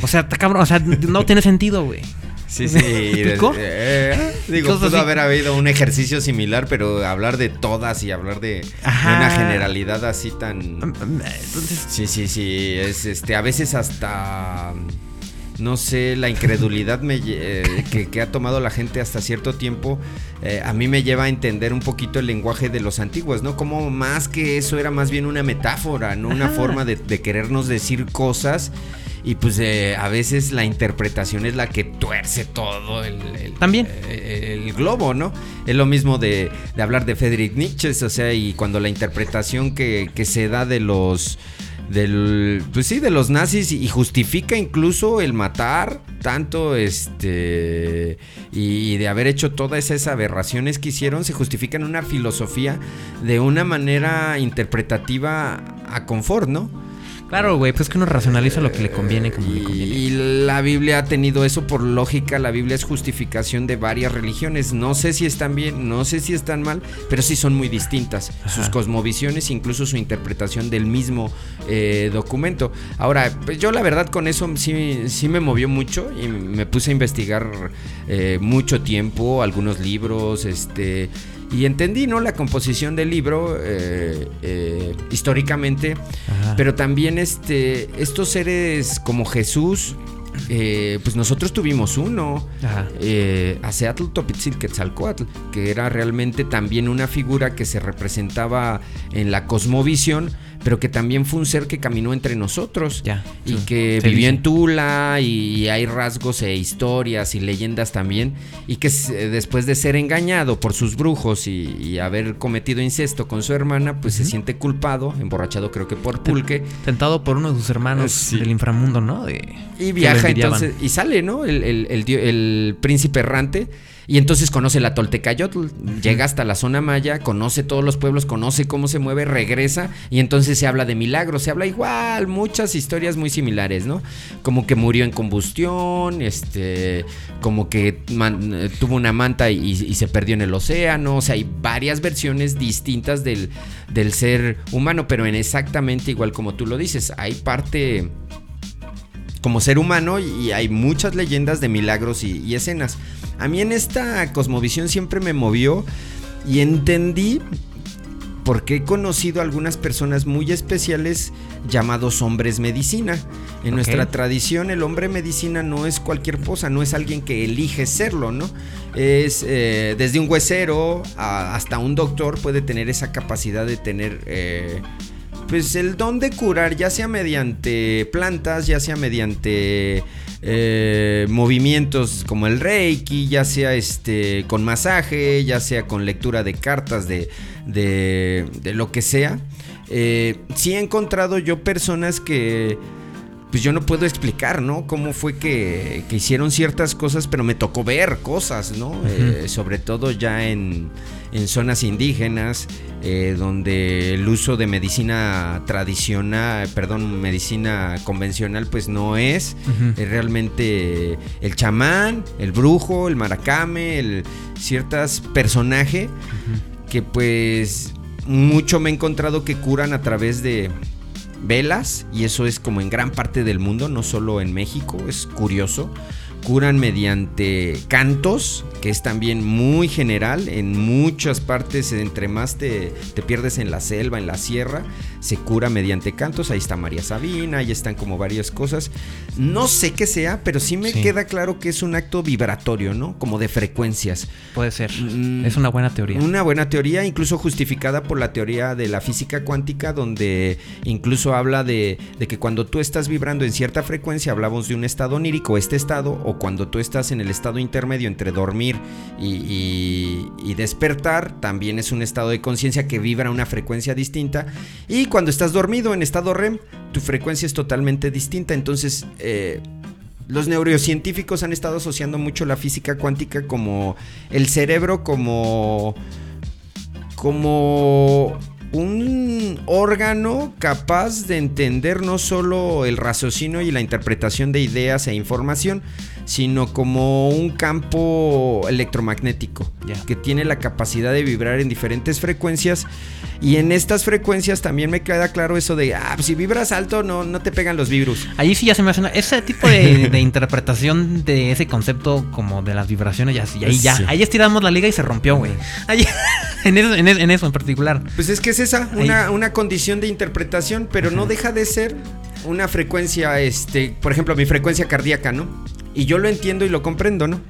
O sea, está cabrón. O sea, no tiene sentido, güey. Sí, sí. ¿Me explico? eh, digo, pudo así. haber habido un ejercicio similar, pero hablar de todas y hablar de, de Ajá. una generalidad así tan. Entonces, Sí, sí, sí. Es este, a veces hasta. No sé, la incredulidad me, eh, que, que ha tomado la gente hasta cierto tiempo, eh, a mí me lleva a entender un poquito el lenguaje de los antiguos, ¿no? Como más que eso era más bien una metáfora, ¿no? Una Ajá. forma de, de querernos decir cosas y pues eh, a veces la interpretación es la que tuerce todo el, el- También. el globo, ¿no? Es lo mismo de, de hablar de Friedrich Nietzsche, o sea, y cuando la interpretación que, que se da de los del pues sí de los nazis y justifica incluso el matar tanto este y, de haber hecho todas esas aberraciones que hicieron se justifica en una filosofía de una manera interpretativa a confort, ¿no? Claro, güey, pues es que uno racionaliza lo que le conviene como y, le conviene. y la Biblia ha tenido eso por lógica. La Biblia es justificación de varias religiones. No sé si están bien, no sé si están mal, pero sí son muy distintas. Sus cosmovisiones, incluso su interpretación del mismo eh, documento. Ahora, pues yo la verdad con eso sí, sí me movió mucho y me puse a investigar eh, mucho tiempo, algunos libros, este y entendí, ¿no? La composición del libro eh, eh, históricamente, Ajá. pero también este, estos seres como Jesús, eh, pues nosotros tuvimos uno, eh, Aceatl Topitzilquetzalcoatl, que era realmente también una figura que se representaba en la cosmovisión, pero que también fue un ser que caminó entre nosotros. Ya. Y sí, que vivió dice. en Tula y hay rasgos e historias y leyendas también. Y que después de ser engañado por sus brujos y, y haber cometido incesto con su hermana, pues se siente culpado, emborrachado creo que por pulque. Tentado por uno de sus hermanos Sí. del inframundo, ¿no? De- Y viaja entonces, y sale, ¿no? El, el- el dio- el príncipe errante. Y entonces conoce la Toltecayotl, llega hasta la zona maya, conoce todos los pueblos, conoce cómo se mueve, regresa y entonces se habla de milagros, se habla igual, muchas historias muy similares, ¿no? Como que murió en combustión, este, como que eh, tuvo una manta y, se perdió en el océano, o sea, hay varias versiones distintas del, del ser humano, pero en exactamente igual como tú lo dices, hay parte como ser humano y hay muchas leyendas de milagros y escenas. A mí en esta cosmovisión siempre me movió y entendí porque he conocido a algunas personas muy especiales llamados hombres medicina. En nuestra tradición el hombre medicina no es cualquier cosa, no es alguien que elige serlo, ¿no? Es eh, desde un huesero a- hasta un doctor puede tener esa capacidad de tener... eh, pues el don de curar, ya sea mediante plantas, ya sea mediante eh, movimientos como el reiki, ya sea este con masaje, ya sea con lectura de cartas de, de, de lo que sea. Eh, sí he encontrado yo personas que pues yo no puedo explicar, ¿no? Cómo fue que, que hicieron ciertas cosas, pero me tocó ver cosas, ¿no? Eh, sobre todo ya en, en zonas indígenas, eh, donde el uso de medicina tradicional, perdón, medicina convencional, pues no es. Es realmente el chamán, el brujo, el maracame, el ciertos personajes que pues mucho me he encontrado que curan a través de velas y eso es como en gran parte del mundo, no solo en México, es curioso. Curan mediante cantos, que es también muy general, en muchas partes, entre más te, te pierdes en la selva, en la sierra, se cura mediante cantos, ahí está María Sabina, ahí están como varias cosas. No sé qué sea, pero sí me Sí. queda claro que es un acto vibratorio, ¿no? Como de frecuencias. Puede ser. Mm, es una buena teoría. Una buena teoría, incluso justificada por la teoría de la física cuántica, donde incluso habla de, de que cuando tú estás vibrando en cierta frecuencia, hablamos de un estado onírico, este estado, cuando tú estás en el estado intermedio entre dormir y, despertar, también es un estado de conciencia que vibra una frecuencia distinta. Y cuando estás dormido en estado REM, tu frecuencia es totalmente distinta. Entonces, eh, los neurocientíficos han estado asociando mucho la física cuántica como el cerebro como como un órgano capaz de entender no solo el raciocinio y la interpretación de ideas e información, sino como un campo electromagnético que tiene la capacidad de vibrar en diferentes frecuencias y en estas frecuencias también me queda claro eso de ah, pues si vibras alto no, no te pegan los virus. Ahí sí ya se me hace ese tipo de, de interpretación de ese concepto como de las vibraciones, ya, sí, ahí ya, ahí estiramos la liga y se rompió, güey. En, eso, en, eso, en particular. Pues es que es esa, una, una condición de interpretación, pero no deja de ser una frecuencia, este, por ejemplo, mi frecuencia cardíaca, ¿no? Y yo lo entiendo y lo comprendo, ¿no?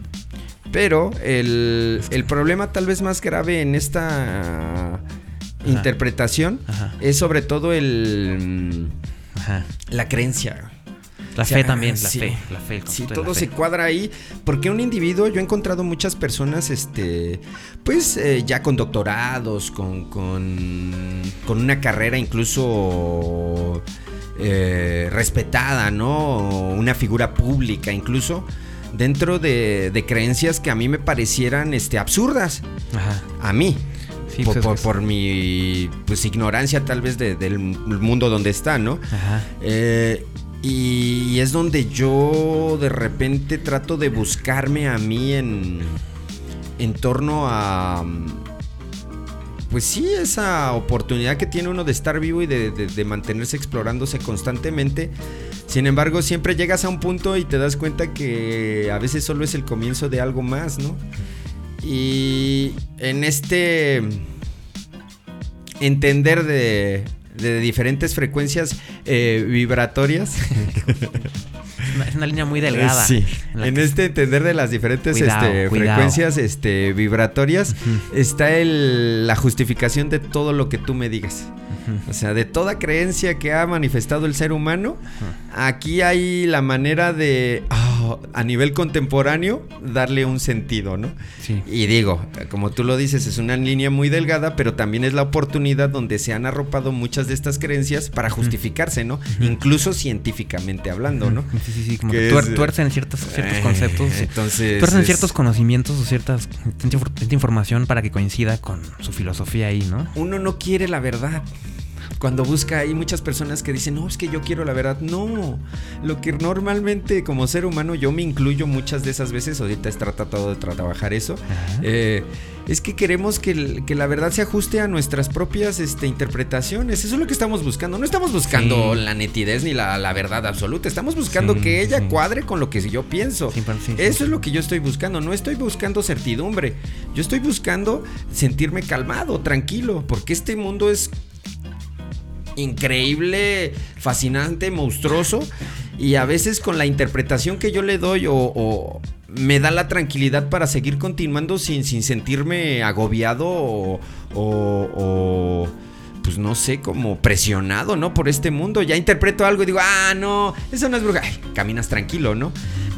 Pero el, el problema tal vez más grave en esta interpretación Ajá. es sobre todo el Ajá. la creencia. La O sea, fe también, la sí. fe, la fe. el Sí, de todo la se cuadra ahí. Porque un individuo, yo he encontrado muchas personas, este, pues eh, ya con doctorados, con, con, con una carrera incluso eh, respetada, ¿no? Una figura pública, incluso dentro de, creencias que a mí me parecieran este, absurdas. Ajá. A mí. Pues por, mi pues, ignorancia tal vez del mundo donde está, ¿no? Ajá. Eh, y es donde yo de repente trato de buscarme a mí en, en torno a pues sí, esa oportunidad que tiene uno de estar vivo y de, mantenerse explorándose constantemente. Sin embargo, siempre llegas a un punto y te das cuenta que a veces solo es el comienzo de algo más, ¿no? Y en este entender de, diferentes frecuencias eh, vibratorias. es una línea muy delgada. Sí. En, este entender de las diferentes este, frecuencias este, vibratorias está la justificación de todo lo que tú me digas. O sea, de toda creencia que ha manifestado el ser humano, aquí hay la manera de, a nivel contemporáneo, darle un sentido, ¿no? Sí. Y digo, como tú lo dices, es una línea muy delgada, pero también es la oportunidad donde se han arropado muchas de estas creencias para justificarse, ¿no? Incluso científicamente hablando, ¿no? Sí, sí, sí, como que, tuercen ciertos, ciertos eh, conceptos. Entonces. Tuercen ciertos conocimientos o ciertas, cierta información para que coincida con su filosofía ahí, ¿no? Uno no quiere la verdad cuando busca, hay muchas personas que dicen, no, es que yo quiero la verdad. No, lo que normalmente como ser humano yo me incluyo muchas de esas veces, ahorita he tratado de trabajar eso, eh, es que queremos que, la verdad se ajuste a nuestras propias este, interpretaciones. Eso es lo que estamos buscando. No estamos buscando la nitidez ni la, verdad absoluta. Estamos buscando que ella cuadre con lo que yo pienso. Eso es lo que yo estoy buscando. No estoy buscando certidumbre. Yo estoy buscando sentirme calmado, tranquilo, porque este mundo es increíble, fascinante, monstruoso. Y a veces con la interpretación que yo le doy o, me da la tranquilidad para seguir continuando sin, sin sentirme agobiado o, o, pues no sé, como presionado, ¿no? Por este mundo. Ya interpreto algo y digo, ah, no, eso no es bruja. caminas tranquilo, ¿no?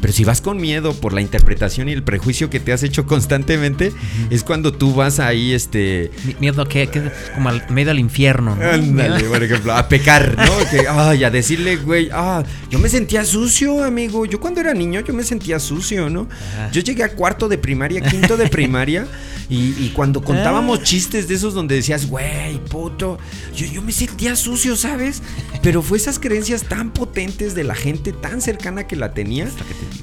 Pero si vas con miedo por la interpretación y el prejuicio que te has hecho constantemente, es cuando tú vas ahí, este. Miedo que, que como al medio al infierno, ¿no? Ándale, por ejemplo, a pecar, ¿no? Que, ay, a decirle, güey, ah, yo me sentía sucio, amigo. Yo cuando era niño, yo me sentía sucio, ¿no? Yo llegué a cuarto de primaria, quinto de primaria, y, cuando contábamos ah. chistes de esos donde decías, güey, puto, yo, yo me sentía sucio, ¿sabes? Pero fue esas creencias tan potentes de la gente tan cercana que la tenía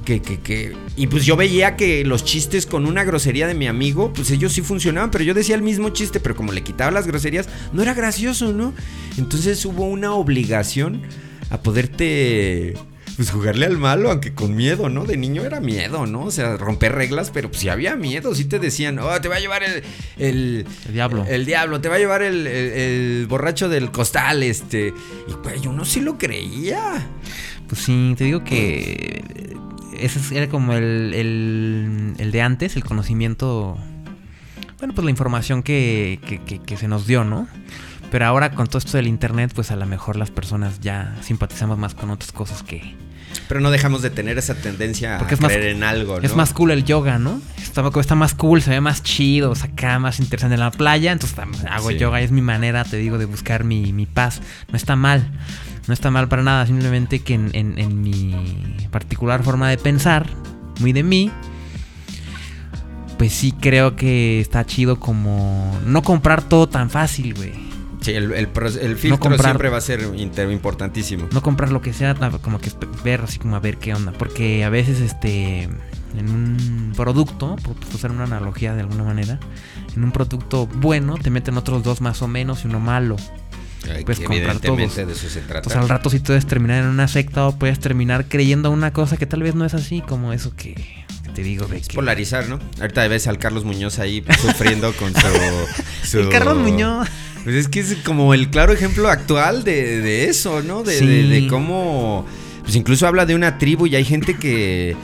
que, que, que, y pues yo veía que los chistes con una grosería de mi amigo, pues ellos sí funcionaban, pero yo decía el mismo chiste, pero como le quitaba las groserías, no era gracioso, ¿no? Entonces hubo una obligación a poderte pues jugarle al malo, aunque con miedo, ¿no? De niño era miedo, ¿no? O sea, romper reglas, pero pues sí había miedo, sí te decían, oh, te va a llevar el... El, diablo. El, diablo, te va a llevar el, el, borracho del costal, este... Y pues uno sí lo creía. Pues sí, te digo que ese era como el, el, de antes, el conocimiento, bueno, pues la información que, que, se nos dio, ¿no? Pero ahora con todo esto del internet, pues a lo mejor las personas ya simpatizamos más con otras cosas que... Pero no dejamos de tener esa tendencia a creer en algo, ¿no? Es más cool el yoga, ¿no? Está, está más cool, se ve más chido, acá más interesante en la playa. Entonces hago yoga es mi manera, te digo, de buscar mi, mi paz. No está mal. No está mal para nada, simplemente que en, mi particular forma de pensar, muy de mí, pues sí creo que está chido como no comprar todo tan fácil, güey. Sí, el, filtro siempre va a ser importantísimo. No comprar lo que sea, como que ver así como a ver qué onda. Porque a veces este en un producto, por usar una analogía de alguna manera, en un producto bueno te meten otros dos más o menos y uno malo puedes comprar todos. de eso se trata. Pues al rato si puedes terminar en una secta o puedes terminar creyendo una cosa que tal vez no es así, como eso que, te digo de es polarizar, ¿no? Ahorita ves al Carlos Muñoz ahí sufriendo con su, Carlos Muñoz. Pues es que es como el claro ejemplo actual de, eso, ¿no? De, de cómo... Pues incluso habla de una tribu y hay gente que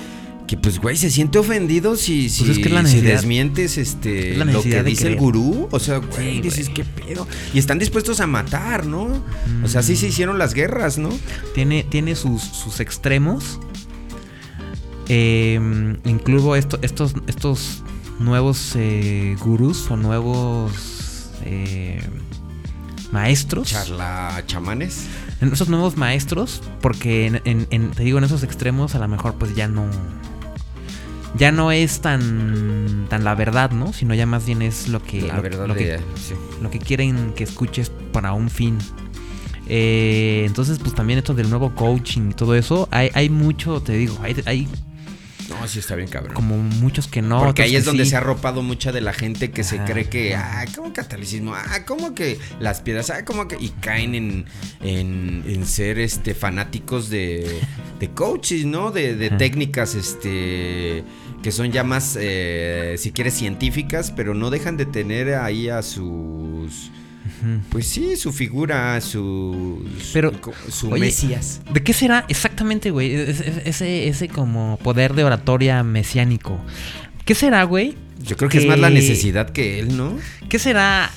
que pues, güey, se siente ofendido si, si, pues desmientes este, lo que dice el gurú. O sea, güey, dices, ¿qué pedo? Y están dispuestos a matar, ¿no? O sea, así se hicieron las guerras, ¿no? Tiene, tiene sus, sus extremos. Eh, incluso esto, estos, estos nuevos eh, gurús o nuevos... Eh, maestros. Charla chamanes. En esos nuevos maestros, porque en, en- en- te digo, en esos extremos a lo mejor pues ya no... Ya no es tan, tan la verdad, ¿no? Sino ya más bien es lo que, La lo, verdad lo que, sí. lo que quieren que escuches para un fin. Eh, entonces, pues también esto del nuevo coaching y todo eso, hay, hay mucho, te digo, hay, hay No, sí está bien cabrón. como muchos que no. Porque ahí es donde sí. se ha arropado mucha de la gente que se cree que, ah, ¿cómo catolicismo? Ah, ¿cómo que las piedras? Ah, ¿cómo que? Y caen en, en, en ser este fanáticos de, de coaches, ¿no? De, de técnicas, este que son ya más, eh, si quieres, científicas, pero no dejan de tener ahí a sus... Pues sí, su figura, su... Pero, su, oye, mesías. ¿De qué será exactamente, güey? Es- Ese, ese como poder de oratoria mesiánico. ¿Qué será, güey? Yo creo que es más la necesidad que él, ¿no? ¿Qué será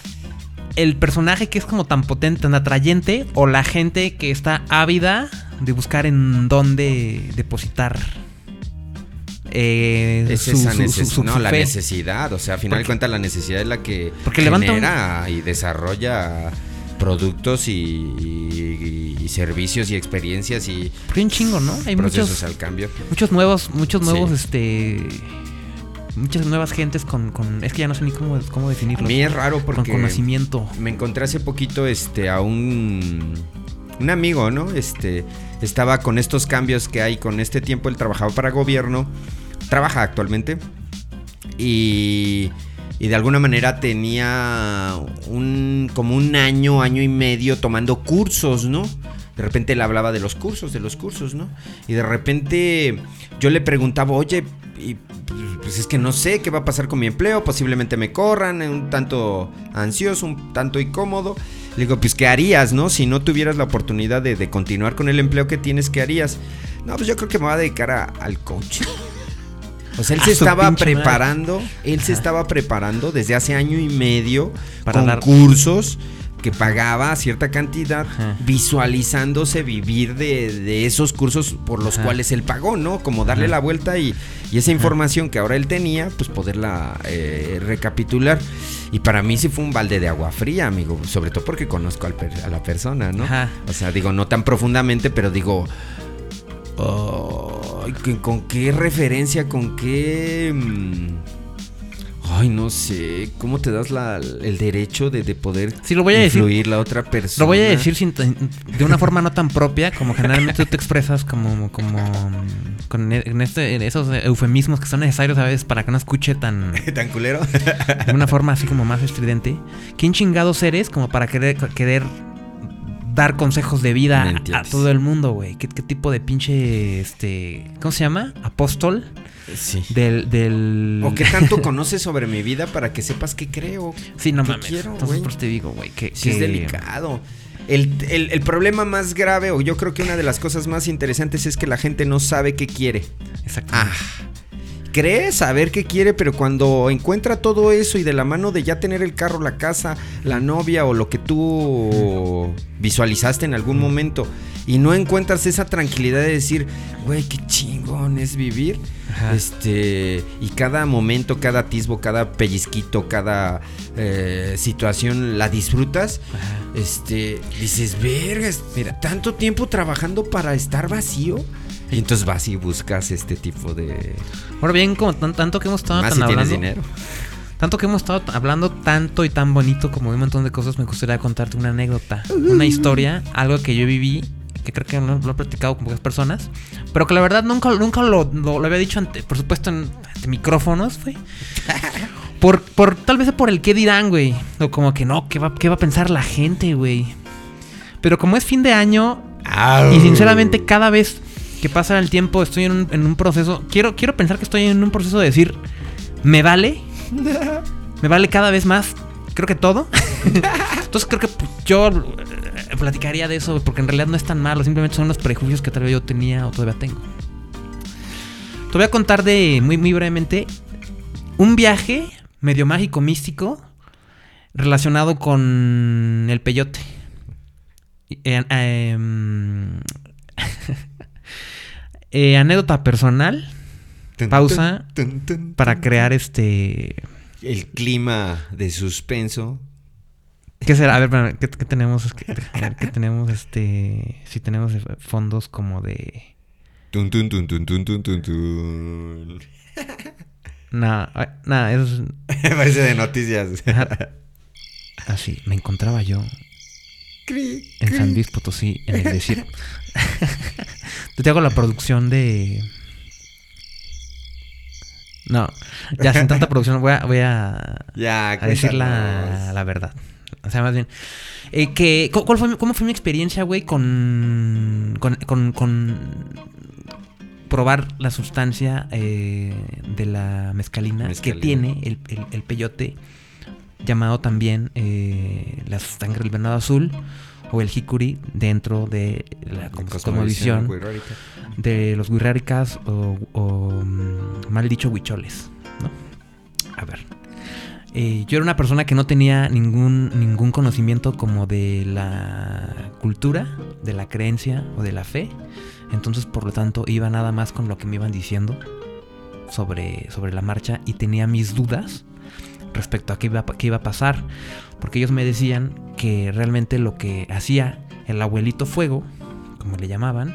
el personaje que es como tan potente, tan atrayente? ¿O la gente que está ávida de buscar en dónde depositar? Eh, Es su- esa su- su- neces- su- no, la necesidad. O sea, a final de cuentas, la necesidad es la que Porque levanta un- genera y desarrolla productos y, y- y servicios y experiencias y Porque un chingo, ¿no? Hay procesos muchos, al cambio. muchos nuevos, muchos nuevos, Sí. este. Muchas nuevas gentes con, con- Es que ya no sé ni cómo, cómo A definirlo. mí es raro con porque conocimiento. me encontré hace poquito este a un un amigo, ¿no? Este estaba con estos cambios que hay con este tiempo él trabajaba para gobierno, trabaja actualmente y y de alguna manera tenía un como un año, año y medio tomando cursos, ¿no? De repente él hablaba de los cursos, de los cursos, ¿no? Y de repente yo le preguntaba, oye, y, pues es que no sé qué va a pasar con mi empleo, posiblemente me corran, un tanto ansioso, un tanto incómodo. Le digo, pues ¿qué harías, no? Si no tuvieras la oportunidad de, de continuar con el empleo que tienes, ¿qué harías? No, pues yo creo que me voy a dedicar a- al coaching. O sea, él se estaba madre. preparando, él se estaba preparando desde hace año y medio Para dar- cursos que pagaba cierta cantidad, Ajá. visualizándose vivir de, de esos cursos por los Ajá. cuales él pagó, ¿no? Como darle Ajá. la vuelta y, y esa información que ahora él tenía, pues poderla eh, recapitular. Y para mí sí fue un balde de agua fría, amigo, sobre todo porque conozco al per- a la persona, ¿no? Ajá. O sea, digo, no tan profundamente, pero digo, ay, ¿con- ¿con qué referencia, con qué... mm, Ay, no sé, ¿cómo te das la- el derecho de, de poder Sí, lo voy a decir. influir la otra persona? Lo voy a decir sin de una forma no tan propia, como generalmente tú te expresas como, como con e- en este, en esos eufemismos que son necesarios a veces para que no escuche tan ¿Tan culero? de una forma así como más estridente. ¿Quién chingados eres como para querer, querer dar consejos de vida a, todo el mundo, güey? ¿Qué, qué tipo de pinche, este, ¿cómo se llama? Apóstol Sí. del, del... ¿O qué tanto conoces sobre mi vida para que sepas qué creo? Sí, no ¿Qué mames. quiero, Entonces, por eso te digo, güey, que, Sí, es delicado. El, el- el problema más grave, o yo creo que una de las cosas más interesantes es que la gente no sabe qué quiere. Exactamente. Ah, cree saber qué quiere, pero cuando encuentra todo eso y de la mano de ya tener el carro, la casa, la novia o lo que tú visualizaste en algún momento y no encuentras esa tranquilidad de decir, güey, qué chingón es vivir. Ajá. Este, y cada momento, cada atisbo, cada pellizquito, cada eh, situación la disfrutas. Ajá. Este, dices, vergas, mira, tanto tiempo trabajando para estar vacío. Y entonces vas y buscas este tipo de. Ahora bien, como tan- tanto que hemos estado Más tan si hablando, dinero. tanto que hemos estado hablando tanto y tan bonito como de un montón de cosas, me gustaría contarte una anécdota, una historia, algo que yo viví, que creo que no lo he platicado con pocas personas, pero que la verdad nunca, nunca lo, lo- lo había dicho ante, por supuesto, en, ante micrófonos, güey. Por, por, tal vez por el qué dirán, güey. O como que no, ¿qué va, qué va a pensar la gente, güey? Pero como es fin de año, y sinceramente, cada vez que pasa el tiempo, estoy en un, en un proceso. Quiero, quiero pensar que estoy en un proceso de decir, me vale. Me vale cada vez más. Creo que todo. Entonces creo que pues, yo eh, platicaría de eso, porque en realidad no es tan malo. Simplemente son los prejuicios que tal vez yo tenía o todavía tengo. Te voy a contar de, muy, muy brevemente, un viaje medio mágico, místico, relacionado con el peyote. Eh, em, eh, anécdota personal pausa para crear este El clima de suspenso. ¿Qué será? A ver, ¿qué, qué tenemos? ¿Qué, qué tenemos? Este. Si tenemos fondos como de. Tun, tun, tun, tun, tun, tun, tun. No, no, eso es. Parece de noticias. Así, me encontraba yo Cri, en cri. San Luis Potosí, en el desierto. Yo te hago la producción de. No, ya sin tanta producción voy a, voy a, Ya, a decir la, la verdad. O sea, más bien. eh, que, cu- ¿cuál fue, ¿Cómo fue mi experiencia, güey, con, con, con, con probar la sustancia eh, de la mezcalina, Mezcalina. que tiene el, el- el peyote, llamado también eh, la sangre del venado azul o el hikuri dentro de la cos- cosmovisión de los guirráricas o, o, mm, mal dicho huicholes, ¿no? A ver. eh, yo era una persona que no tenía ningún, ningún conocimiento como de la cultura, de la creencia o de la fe. Entonces, por lo tanto, iba nada más con lo que me iban diciendo sobre, sobre la marcha y tenía mis dudas respecto a qué iba, qué iba a pasar. Porque ellos me decían que realmente lo que hacía el abuelito fuego, como le llamaban,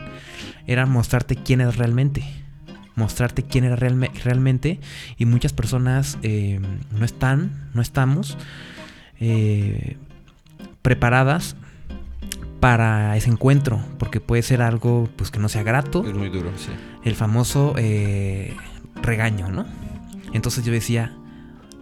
era mostrarte quién eres realmente. Mostrarte quién era realme- realmente. Y muchas personas eh, no están, no estamos eh, preparadas para ese encuentro. Porque puede ser algo pues, que no sea grato. Es muy duro, sí. El famoso eh, regaño, ¿no? Entonces yo decía,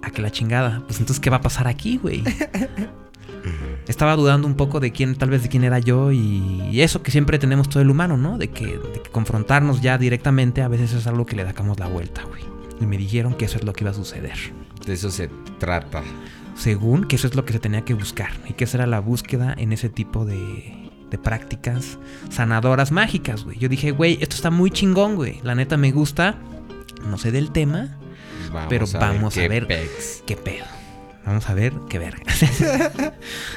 a que la chingada. Pues entonces, ¿qué va a pasar aquí, güey? Estaba dudando un poco de quién, tal vez de quién era yo y, y eso que siempre tenemos todo el humano, ¿no? De que, de que confrontarnos ya directamente a veces es algo que le damos la vuelta, güey. Y me dijeron que eso es lo que iba a suceder. De eso se trata. Según que eso es lo que se tenía que buscar. Y que esa era la búsqueda en ese tipo de, de prácticas sanadoras mágicas, güey. Yo dije, güey, esto está muy chingón, güey. La neta me gusta. No sé del tema. Vamos Pero vamos a ver. ¿Qué pedo? Vamos a ver qué verga.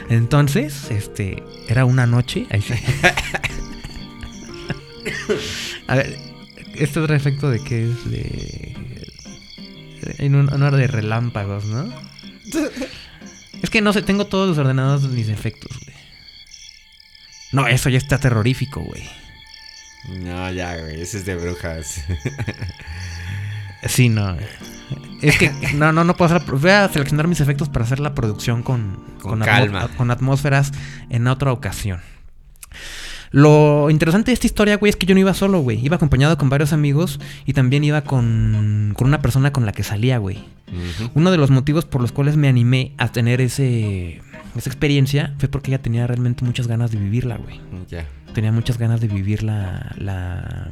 Entonces, este, era una noche. ahí sí. a ver, este otro efecto de que es de. En un honor de relámpagos, ¿no? Es que no sé, tengo todos los ordenados de mis efectos, güey. No, eso ya está terrorífico, güey. No, ya, güey. Ese es de brujas. Sí, no. Es que no, no, no puedo hacer. Voy a seleccionar mis efectos para hacer la producción con, Con calma. con atmósferas en otra ocasión. Lo interesante de esta historia, güey, es que yo no iba solo, güey. Iba acompañado con varios amigos y también iba con, con una persona con la que salía, güey. Uno de los motivos por los cuales me animé a tener ese, esa experiencia fue porque ella tenía realmente muchas ganas de vivirla, güey. Ya. Tenía muchas ganas de vivir la, la-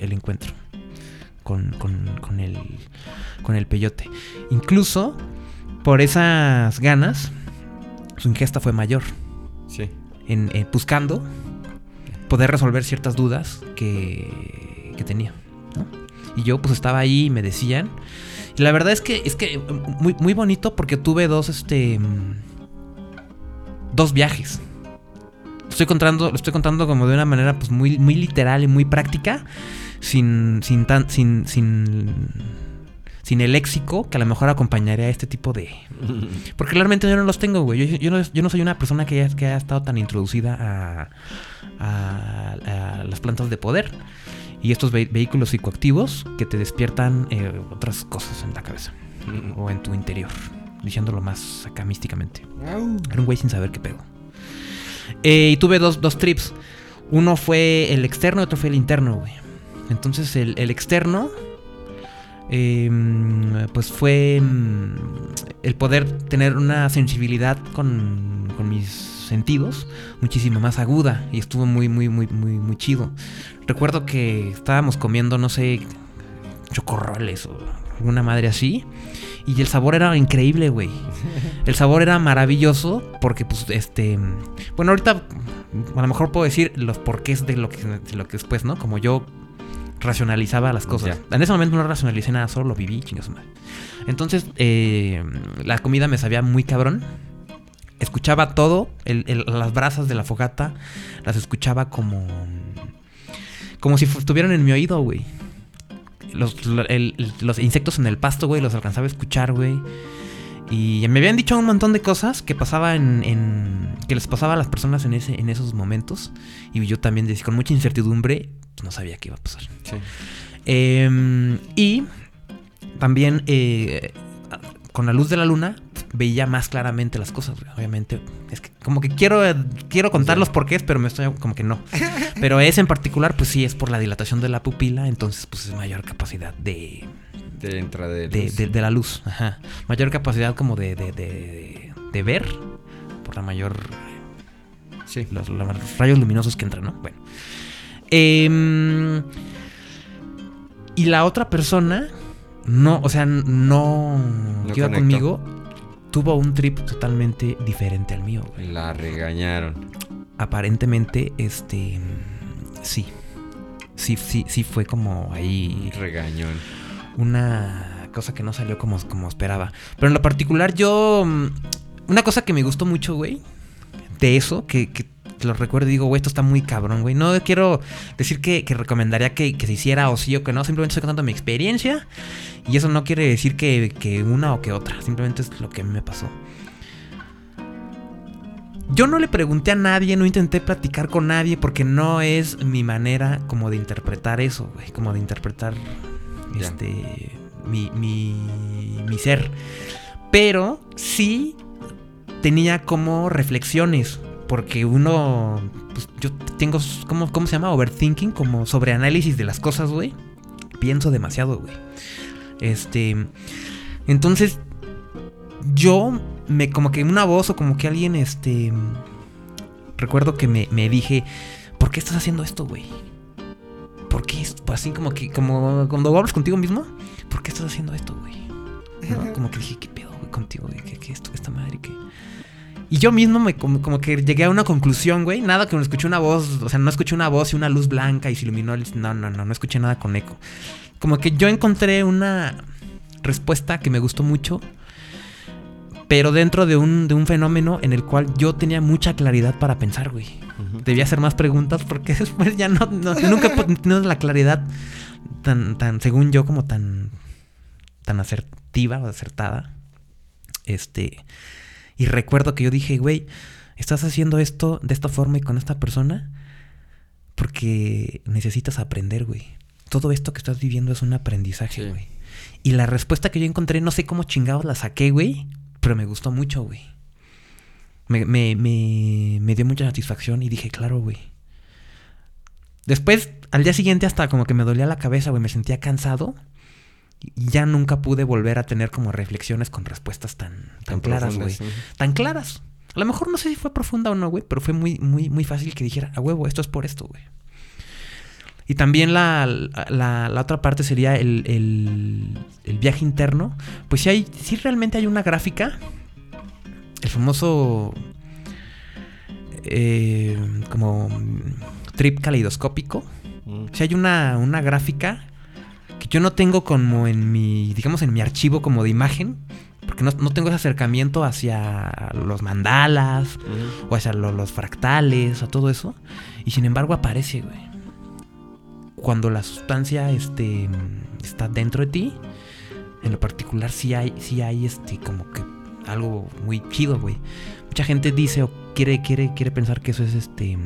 el encuentro con, con, con el, con el peyote. Incluso por esas ganas, su ingesta fue mayor. Sí. En, en buscando poder resolver ciertas dudas que, que tenía. ¿no? Y yo pues estaba ahí y me decían. Y la verdad es que es que muy, muy bonito porque tuve dos, este. mm, Dos viajes. Estoy contando, lo estoy contando como de una manera pues muy, muy literal y muy práctica. Sin. sin tan. sin. sin. sin el léxico que a lo mejor acompañaría a este tipo de. Porque realmente yo no los tengo, güey. Yo, yo no, yo no soy una persona que haya, que haya estado tan introducida a, a- a las plantas de poder. Y estos ve- vehículos psicoactivos que te despiertan eh, otras cosas en la cabeza. O en tu interior. Diciéndolo más acá místicamente. Era un güey sin saber qué pedo. Eh, y tuve dos, dos trips. Uno fue el externo y otro fue el interno, güey. Entonces el, el externo, eh, pues fue mm, el poder tener una sensibilidad con, con mis sentidos muchísimo más aguda y estuvo muy, muy, muy, muy, muy chido. Recuerdo que estábamos comiendo, no sé, chocorroles o alguna madre así. Y el sabor era increíble, güey. El sabor era maravilloso porque, pues, este... Bueno, ahorita a lo mejor puedo decir los porqués de lo que, de lo que después, ¿no? Como yo racionalizaba las cosas. En ese momento no racionalicé nada, solo lo viví, chingas madre. Entonces, eh, la comida me sabía muy cabrón. Escuchaba todo, el- el- las brasas de la fogata, las escuchaba como... Como si estuvieran en mi oído, güey. Los, el- insectos en el pasto, güey, los alcanzaba a escuchar, güey. Y me habían dicho un montón de cosas que pasaba en, en- que les pasaba a las personas en ese en esos momentos y yo también decía, con mucha incertidumbre no sabía qué iba a pasar. Sí. Eh, y también eh, con la luz de la luna veía más claramente las cosas, obviamente. Es que como que quiero, quiero contar los porqués, pero me estoy como que no. Pero ese en particular, pues sí, es por la dilatación de la pupila, entonces pues es mayor capacidad de, De entrada de de, de- de la luz. Ajá. Mayor capacidad como de, de, de- de ver por la mayor Sí. los, los rayos luminosos que entran, ¿no? Bueno. Em, y la otra persona, no, o sea, no, No que iba conmigo, tuvo un trip totalmente diferente al mío, güey. La regañaron. Aparentemente, este, sí. Sí, sí, sí fue como ahí Regañón. una cosa que no salió como, como esperaba. Pero en lo particular, yo. mm, Una cosa que me gustó mucho, güey. De eso, que, que lo recuerdo y digo, güey, esto está muy cabrón, güey. No quiero decir que, que recomendaría que, que se hiciera o sí o que no. Simplemente estoy contando mi experiencia. Y eso no quiere decir que, que una o que otra. Simplemente es lo que a mí me pasó. Yo no le pregunté a nadie, no intenté platicar con nadie porque no es mi manera como de interpretar eso, güey. Como de interpretar este mi, mi, mi ser. Pero sí tenía como reflexiones. Porque uno, pues yo tengo, ¿cómo, ¿cómo se llama? Overthinking, como sobreanálisis de las cosas, güey. Pienso demasiado, güey. Este, entonces, yo me, como que una voz o como que alguien, este, recuerdo que me, me dije, ¿por qué estás haciendo esto, güey? ¿Por qué? es- pues así como que, como cuando hablas contigo mismo, ¿por qué estás haciendo esto, güey? ¿No? Como que dije, ¿qué pedo, güey, contigo, güey? ¿Qué, qué esto, esta madre, qué? Y yo mismo me como, como que llegué a una conclusión, güey. Nada que no escuché una voz, o sea, no escuché una voz y una luz blanca y se iluminó el... No, no, no, no escuché nada con eco. Como que yo encontré una respuesta que me gustó mucho, pero dentro de un, de un fenómeno en el cual yo tenía mucha claridad para pensar, güey. Debía hacer más preguntas porque después ya no, no- nunca he tenido la claridad tan, tan, según yo, como tan, tan asertiva o acertada. Este, y recuerdo que yo dije, güey, estás haciendo esto de esta forma y con esta persona porque necesitas aprender, güey. Todo esto que estás viviendo es un aprendizaje, Sí. güey. Y la respuesta que yo encontré, no sé cómo chingados la saqué, güey, pero me gustó mucho, güey. Me, me, me, me dio mucha satisfacción y dije, claro, güey. Después, al día siguiente, hasta como que me dolía la cabeza, güey, me sentía cansado. Ya nunca pude volver a tener como reflexiones con respuestas tan, tan, Tan claras, güey. Tan claras. A lo mejor no sé si fue profunda o no, güey, pero fue muy, muy, muy fácil que dijera, a huevo, esto es por esto, güey. Y también la, la, la otra parte sería el, el, el viaje interno. Pues sí, hay, sí realmente hay una gráfica. El famoso... eh, como trip caleidoscópico. Mm. Si hay una, una gráfica que yo no tengo como en mi, digamos, en mi archivo como de imagen, porque no, no tengo ese acercamiento hacia los mandalas o hacia lo- los fractales o todo eso. Y sin embargo aparece, güey. Cuando la sustancia este, está dentro de ti, en lo particular sí hay, sí hay este, como que algo muy chido, güey. Mucha gente dice o quiere, quiere, quiere pensar que eso es este.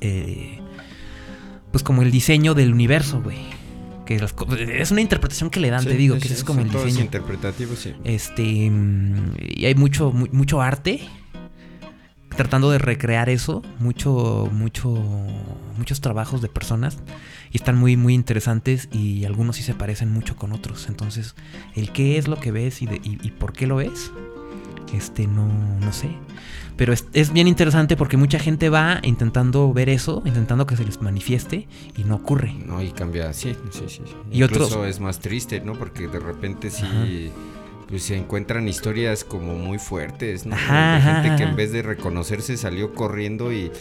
eh, pues como el diseño del universo, güey. Que las co- es una interpretación que le dan, Sí, te digo, sí, que sí, es como el es diseño. interpretativo, sí. Este. Y hay mucho, mu- mucho arte. Tratando de recrear eso. Mucho, mucho. Muchos trabajos de personas. Y están muy, muy interesantes. Y algunos sí se parecen mucho con otros. Entonces, el qué es lo que ves y, de- y- y por qué lo ves. Este, no, no sé. Pero es, es bien interesante porque mucha gente va intentando ver eso, intentando que se les manifieste y no ocurre. No, y cambia, sí, sí, sí. sí. Y Incluso otros- es más triste, ¿no? Porque de repente sí, Ajá. pues se encuentran historias como muy fuertes, ¿no? Ajá, de gente ajá, que en vez de reconocerse salió corriendo y,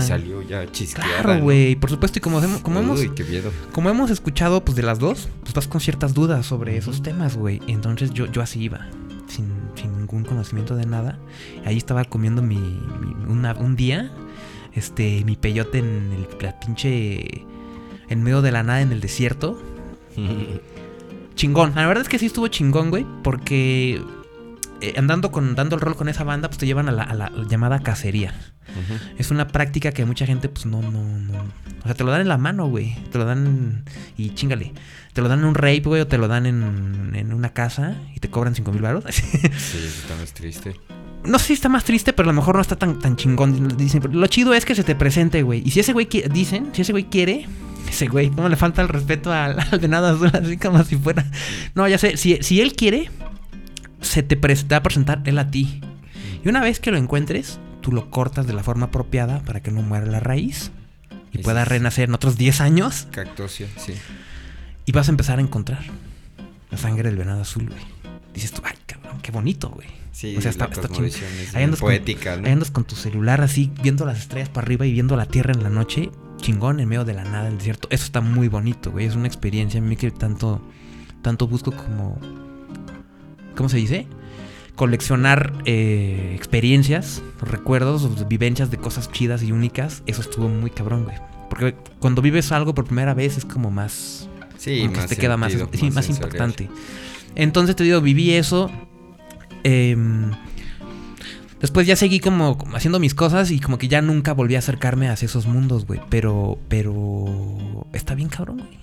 salió ya chisqueada. Claro, ¿no? güey. Por supuesto, y como, hemos- como hemos Uy, qué miedo. Como hemos escuchado, pues de las dos, pues vas con ciertas dudas sobre esos temas, güey. Entonces yo, yo así iba, sin, sin ningún conocimiento de nada. Ahí estaba comiendo mi, mi- una- un día, este, mi peyote en el la pinche, en medio de la nada en el desierto. Chingón, la verdad es que sí estuvo chingón, güey, porque eh, andando con, dando el rol con esa banda, pues te llevan a la, a la llamada cacería. Es una práctica que mucha gente, pues no, no, no. O sea, te lo dan en la mano, güey. Te lo dan y chingale. Te lo dan en un rape, güey, o te lo dan en, en una casa y te cobran 5 mil baros. Sí, está más triste. No sé si está más triste, pero a lo mejor no está tan, tan chingón. Dicen, lo chido es que se te presente, güey. Y si ese güey quiere, dicen, si ese güey quiere, ese güey, ¿cómo le falta el respeto al, al venado azul? Así como si fuera. No, ya sé, si, si él quiere, se te, pre- te va a presentar él a ti. Y una vez que lo encuentres, tú lo cortas de la forma apropiada para que no muera la raíz y pueda es- renacer en otros 10 años. Cactosia, sí. Y vas a empezar a encontrar la sangre del venado azul, güey. Dices tú, ay, cabrón, qué bonito, güey. Sí, O sea, está- es Ahí andas, poética, con, ¿no? ahí andas con tu celular así, viendo las estrellas para arriba y viendo la tierra en la noche, chingón, en medio de la nada, el desierto. Eso está muy bonito, güey. Es una experiencia a mí que tanto, tanto busco como... ¿Cómo se dice? Coleccionar eh, experiencias, recuerdos, vivencias de cosas chidas y únicas. Eso estuvo muy cabrón, güey. Porque cuando vives algo por primera vez es como más... Sí, como que más te queda más, sí, más impactante. Entonces te digo, viví eso. em, después ya seguí como, como haciendo mis cosas y como que ya nunca volví a acercarme hacia esos mundos, güey. Pero, pero está bien cabrón, güey.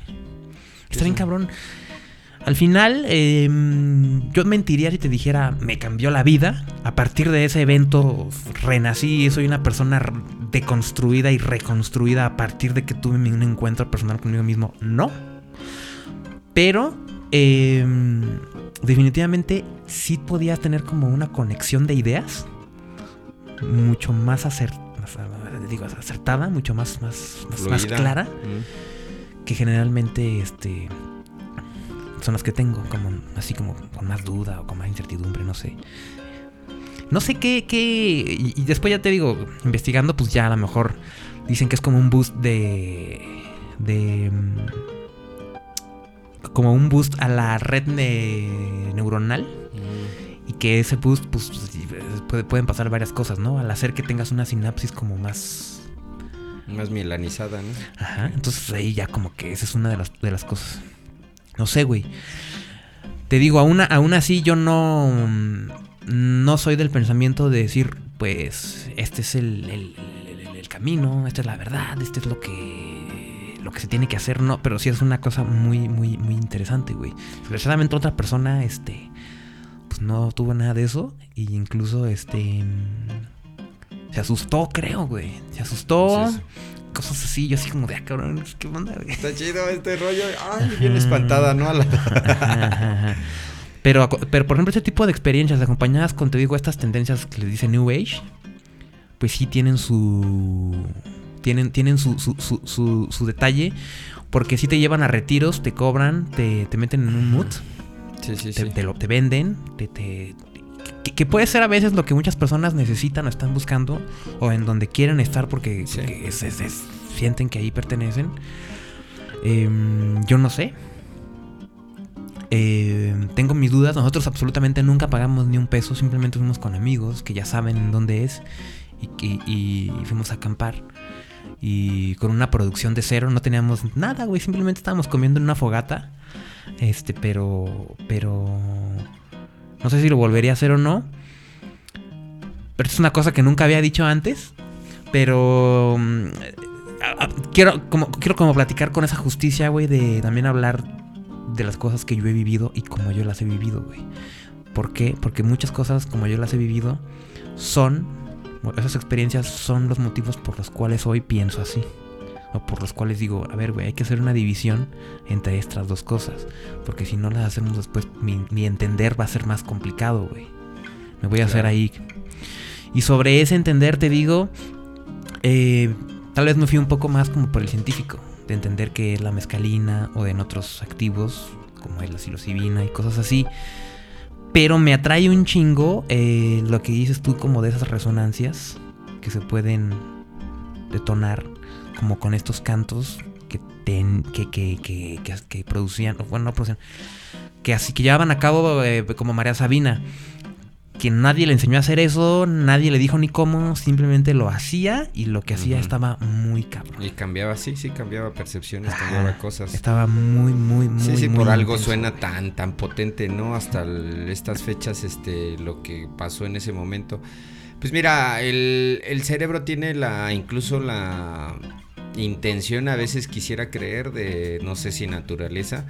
Está bien Sí. cabrón. Al final, em, yo mentiría si te dijera, me cambió la vida. A partir de ese evento renací, soy una persona deconstruida y reconstruida a partir de que tuve un encuentro personal conmigo mismo. No. Pero, em, definitivamente sí podías tener como una conexión de ideas mucho más, acer- más, digo, acertada, mucho más, más, más, clara Mm. que generalmente este son las que tengo como así como con más duda o con más incertidumbre no sé no sé qué qué y, y después ya te digo investigando pues ya a lo mejor dicen que es como un boost de de como un boost a la red ne- neuronal Mm. y que ese boost pues puede- pueden pasar varias cosas no al hacer que tengas una sinapsis como más Más milanizada, ¿no? Ajá, entonces ahí ya como que esa es una de las, de las cosas. No sé, güey. Te digo, aún, aún así yo no, mm, no soy del pensamiento de decir, pues, este es el- el- el camino, esta es la verdad, este es lo que, lo que se tiene que hacer, no, pero sí es una cosa muy, muy, muy interesante, güey. Desgraciadamente otra persona, este, pues no tuvo nada de eso, e incluso, este, se asustó, creo, güey. Se asustó. Sí, sí. Cosas así, yo así como de, ah, cabrón, ¿qué onda, güey? Está chido este rollo. Ay, bien espantada, ¿no? A la- Ajá, ajá, ajá. Pero, pero, por ejemplo, ese tipo de experiencias acompañadas con, te digo, estas tendencias que les dice New Age, pues sí tienen su. Tienen, tienen su, su, su, detalle. Porque sí te llevan a retiros, te cobran, te, te meten en un mood, Sí, sí, te, sí. te lo, te venden, te, te- que, que puede ser a veces lo que muchas personas necesitan o están buscando, o en donde quieren estar porque, Sí. porque es- es- es- sienten que ahí pertenecen. Em, yo no sé. Em, tengo mis dudas. Nosotros absolutamente nunca pagamos ni un peso. Simplemente fuimos con amigos que ya saben en dónde es. Y, y- y fuimos a acampar. Y con una producción de cero. No teníamos nada, güey. Simplemente estábamos comiendo en una fogata. Este, pero. Pero. No sé si lo volvería a hacer o no. Pero es una cosa que nunca había dicho antes. Pero. mm, quiero, como, quiero como platicar con esa justicia, güey, de también hablar de las cosas que yo he vivido y como yo las he vivido, güey. ¿Por qué? Porque muchas cosas como yo las he vivido son, esas experiencias son los motivos por los cuales hoy pienso así. O por los cuales digo, a ver, güey, hay que hacer una división entre estas dos cosas. Porque si no las hacemos después, mi, mi entender va a ser más complicado, güey. Me voy a hacer ahí. Y sobre ese entender te digo, eh, tal vez me fui un poco más como por el científico, de entender que la mescalina o en otros activos, como es la psilocibina y cosas así. Pero me atrae un chingo eh, lo que dices tú como de esas resonancias que se pueden detonar como con estos cantos que, que, que, que, producían, bueno, no producían, que así que llevaban a cabo eh, como María Sabina. Que nadie le enseñó a hacer eso, nadie le dijo ni cómo, simplemente lo hacía y lo que hacía estaba muy cabrón. Y cambiaba, sí, sí, cambiaba percepciones, Ajá. cambiaba cosas. Estaba muy, muy, muy. Sí, sí, muy por algo intenso. suena tan, tan potente, ¿no? Hasta el- estas fechas, este, lo que pasó en ese momento. Pues mira, el, el cerebro tiene la, incluso la intención, a veces quisiera creer, de, no sé si naturaleza,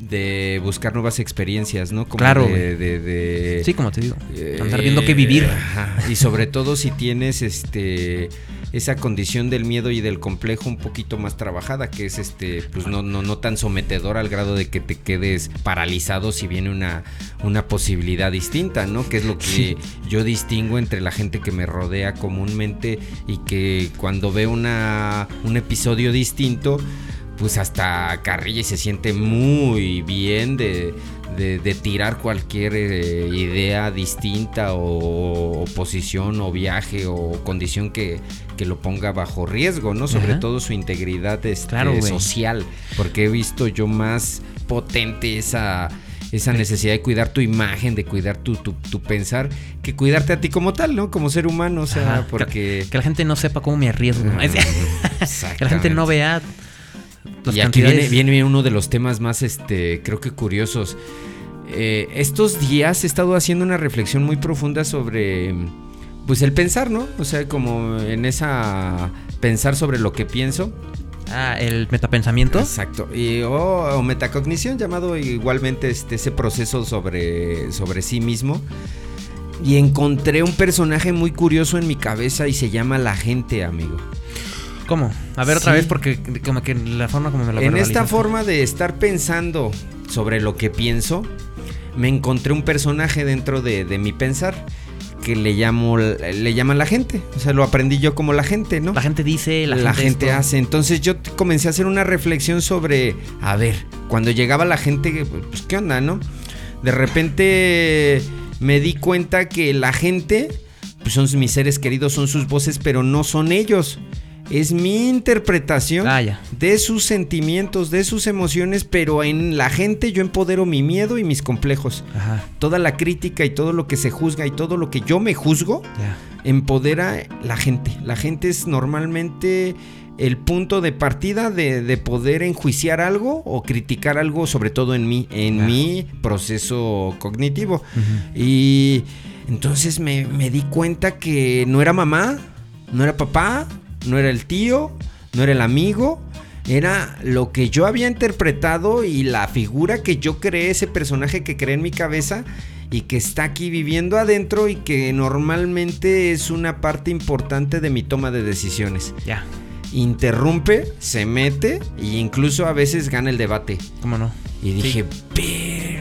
de buscar nuevas experiencias, ¿no? Como Claro, de, de- de- Sí, como te digo. eh, Andar viendo qué vivir. ajá, Y sobre todo si tienes este esa condición del miedo y del complejo un poquito más trabajada, que es este, pues no, no, no tan sometedor al grado de que te quedes paralizado si viene una, una posibilidad distinta, ¿no? Que es lo que Sí. yo distingo entre la gente que me rodea comúnmente y que cuando ve una, un episodio distinto, pues hasta carrilla y se siente muy bien de, de- de tirar cualquier eh, idea distinta o, o posición o viaje o condición que, que lo ponga bajo riesgo, ¿no? Sobre Ajá. todo su integridad este, Claro, social, porque he visto yo más potente esa... Esa necesidad de cuidar tu imagen, de cuidar tu, tu, tu pensar, que cuidarte a ti como tal, ¿no? Como ser humano, o sea, Ajá, porque... Que la gente no sepa cómo me arriesgo. que la gente no vea. Las y aquí viene, viene uno de los temas más, este, creo que curiosos. Eh, estos días he estado haciendo una reflexión muy profunda sobre, pues el pensar, ¿no? O sea, como en esa pensar sobre lo que pienso. Ah, el metapensamiento. Exacto. Y, o, o metacognición, llamado igualmente este, ese proceso sobre, sobre sí mismo. Y encontré un personaje muy curioso en mi cabeza y se llama la gente, amigo. ¿Cómo? A ver otra Sí. vez porque como que la forma como me lo En esta forma de estar pensando sobre lo que pienso, me encontré un personaje dentro de, de mi pensar que le llamo le llaman la gente. O sea, lo aprendí yo como la gente, ¿no? La gente dice, la, La, gente, gente hace. Entonces yo comencé a hacer una reflexión sobre, a ver, cuando llegaba la gente, pues qué onda, ¿no? De repente me di cuenta que la gente, pues son mis seres queridos, son sus voces, pero no son ellos. Es mi interpretación Ah, de sus sentimientos, de sus emociones, pero en la gente yo empodero mi miedo y mis complejos. Ajá, Toda la crítica y todo lo que se juzga y todo lo que yo me juzgo, ya. empodera la gente. La gente es normalmente el punto de partida de, de poder enjuiciar algo o criticar algo, sobre todo en mí, en mi proceso cognitivo. Y entonces me, me di cuenta que no era mamá, no era papá, no era el tío, no era el amigo. Era lo que yo había interpretado y la figura que yo creé, ese personaje que creé en mi cabeza y que está aquí viviendo adentro y que normalmente es una parte importante de mi toma de decisiones. Ya. Interrumpe, se mete e incluso a veces gana el debate. ¿Cómo no? Y dije. Sí,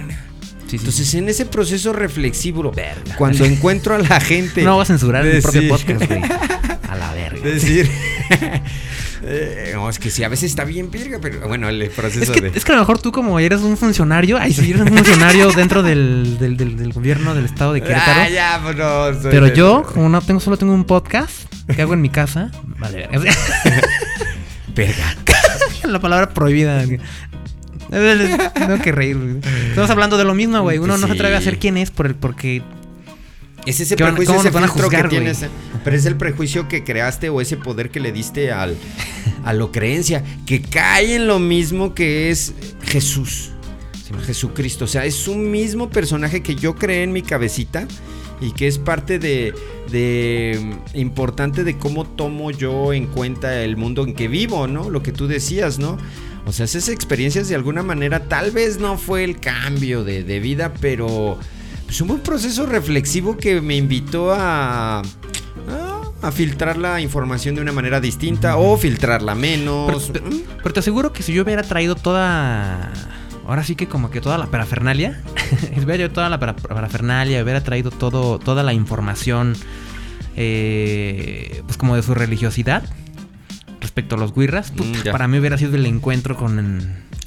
sí, Entonces, en ese proceso reflexivo, Verga. cuando encuentro a la gente. No voy a censurar mi propio podcast, güey. A la verga. Decir. eh, no, es que sí, a veces está bien verga, pero bueno, el proceso Es que, de. es que a lo mejor tú como eres un funcionario, ay, si eres un funcionario dentro del, del, del- del gobierno del estado de Querétaro. Ah, ya, pues no, pero de- yo, como no tengo, solo tengo un podcast que hago en mi casa, vale, verga. Verga. la palabra prohibida. Tengo que reír. güey. Estamos hablando de lo mismo, güey. Uno no se atreve a ser quién es por el, porque Es ese ¿Qué van- prejuicio, ese van a filtro juzgar, que tienes. Pero es el prejuicio que creaste o ese poder que le diste al, a lo creencia. Que cae en lo mismo que es Jesús. Jesucristo. O sea, es un mismo personaje que yo creé en mi cabecita y que es parte de, de importante de cómo tomo yo en cuenta el mundo en que vivo, ¿no? Lo que tú decías, ¿no? O sea, esas experiencias de alguna manera tal vez no fue el cambio de, de vida, pero pues hubo un proceso reflexivo que me invitó a, a, a filtrar la información de una manera distinta o filtrarla menos. Pero, pero- pero te aseguro que si yo hubiera traído toda. Ahora sí que como que toda la parafernalia. hubiera traído toda la para- parafernalia, hubiera traído todo, toda la información. eh, pues como de su religiosidad. Respecto a los guirras. puta, Mm, para mí hubiera sido el encuentro con.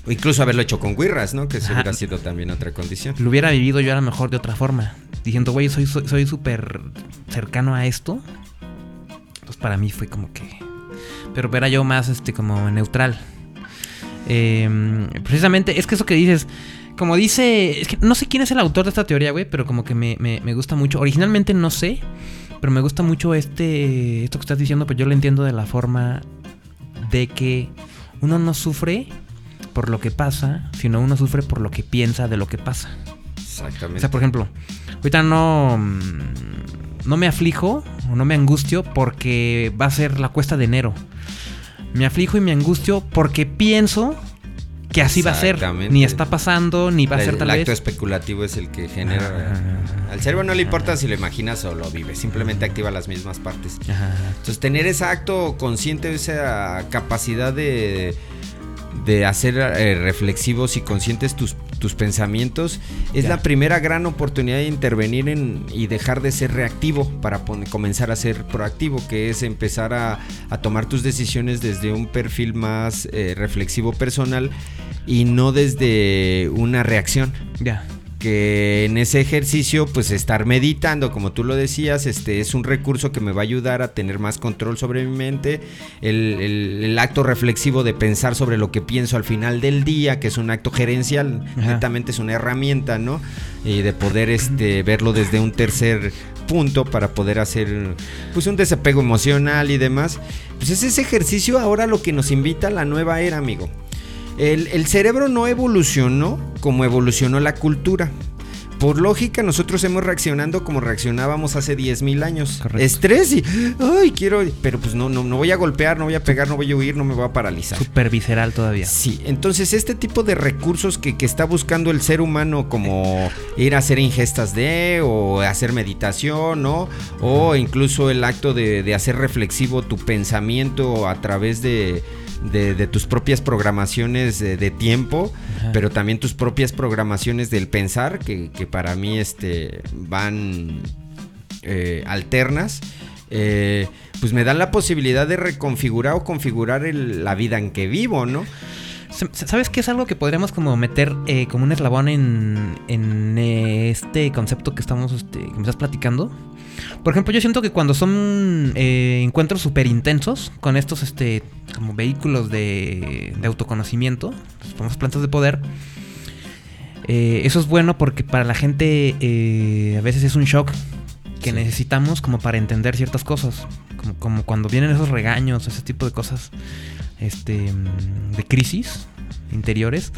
O incluso haberlo hecho con guirras, ¿no? Que eso Ajá. hubiera sido también otra condición. Lo hubiera vivido yo a lo mejor de otra forma. Diciendo, güey, soy soy soy súper cercano a esto. Pues para mí fue como que. Pero era yo más este como neutral. Eh, precisamente, es que eso que dices, como dice, es que no sé quién es el autor de esta teoría, güey, pero como que me, me, me gusta mucho. Originalmente no sé, pero me gusta mucho este, esto que estás diciendo, pero yo lo entiendo de la forma de que uno no sufre por lo que pasa, sino uno sufre por lo que piensa de lo que pasa. Exactamente. O sea, por ejemplo, ahorita no, mm, no me aflijo o no me angustio porque va a ser la cuesta de enero. Me aflijo y me angustio porque pienso que así va a ser. Ni está pasando, ni va a el, ser tal el vez. acto especulativo es el que genera. Ajá. Al cerebro no le importa si lo imaginas o lo vive, simplemente activa las mismas partes. Ajá. Entonces, tener ese acto consciente, esa capacidad de, de hacer eh, reflexivos y conscientes tus, tus pensamientos, es Ya. la primera gran oportunidad de intervenir en, y dejar de ser reactivo para comenzar a ser proactivo, que es empezar a, a tomar tus decisiones desde un perfil más eh, reflexivo personal y no desde una reacción Ya. Que en ese ejercicio pues estar meditando como tú lo decías este es un recurso que me va a ayudar a tener más control sobre mi mente el, el- el acto reflexivo de pensar sobre lo que pienso al final del día que es un acto gerencial netamente es una herramienta no y de poder este verlo desde un tercer punto para poder hacer pues un desapego emocional y demás. Pues es ese ejercicio ahora lo que nos invita a la nueva era amigo el, el cerebro no evolucionó como evolucionó la cultura. Por lógica, nosotros hemos reaccionando como reaccionábamos hace 10.000 años. Correcto. Estrés y, ay, quiero, pero pues no, no, no voy a golpear, no voy a pegar, no voy a huir, no me voy a paralizar. Super visceral todavía. Sí, entonces este tipo de recursos que, que está buscando el ser humano como ir a hacer ingestas de o hacer meditación, ¿no? O incluso el acto de, de hacer reflexivo tu pensamiento a través de, de- de tus propias programaciones de, de tiempo, Ajá. pero también tus propias programaciones del pensar, que, que para mí este, van eh, alternas. eh, pues me dan la posibilidad de reconfigurar o configurar el- la vida en que vivo, ¿no? ¿Sabes qué es algo que podríamos como meter eh, como un eslabón en, en eh, este concepto que estamos, este, que me estás platicando? Por ejemplo, yo siento que cuando son eh, encuentros súper intensos con estos, este, como vehículos de, de autoconocimiento, las famosas plantas de poder, eh, eso es bueno porque para la gente eh, a veces es un shock que Sí. necesitamos como para entender ciertas cosas. Como, como cuando vienen esos regaños, ese tipo de cosas este, mm, de crisis interiores.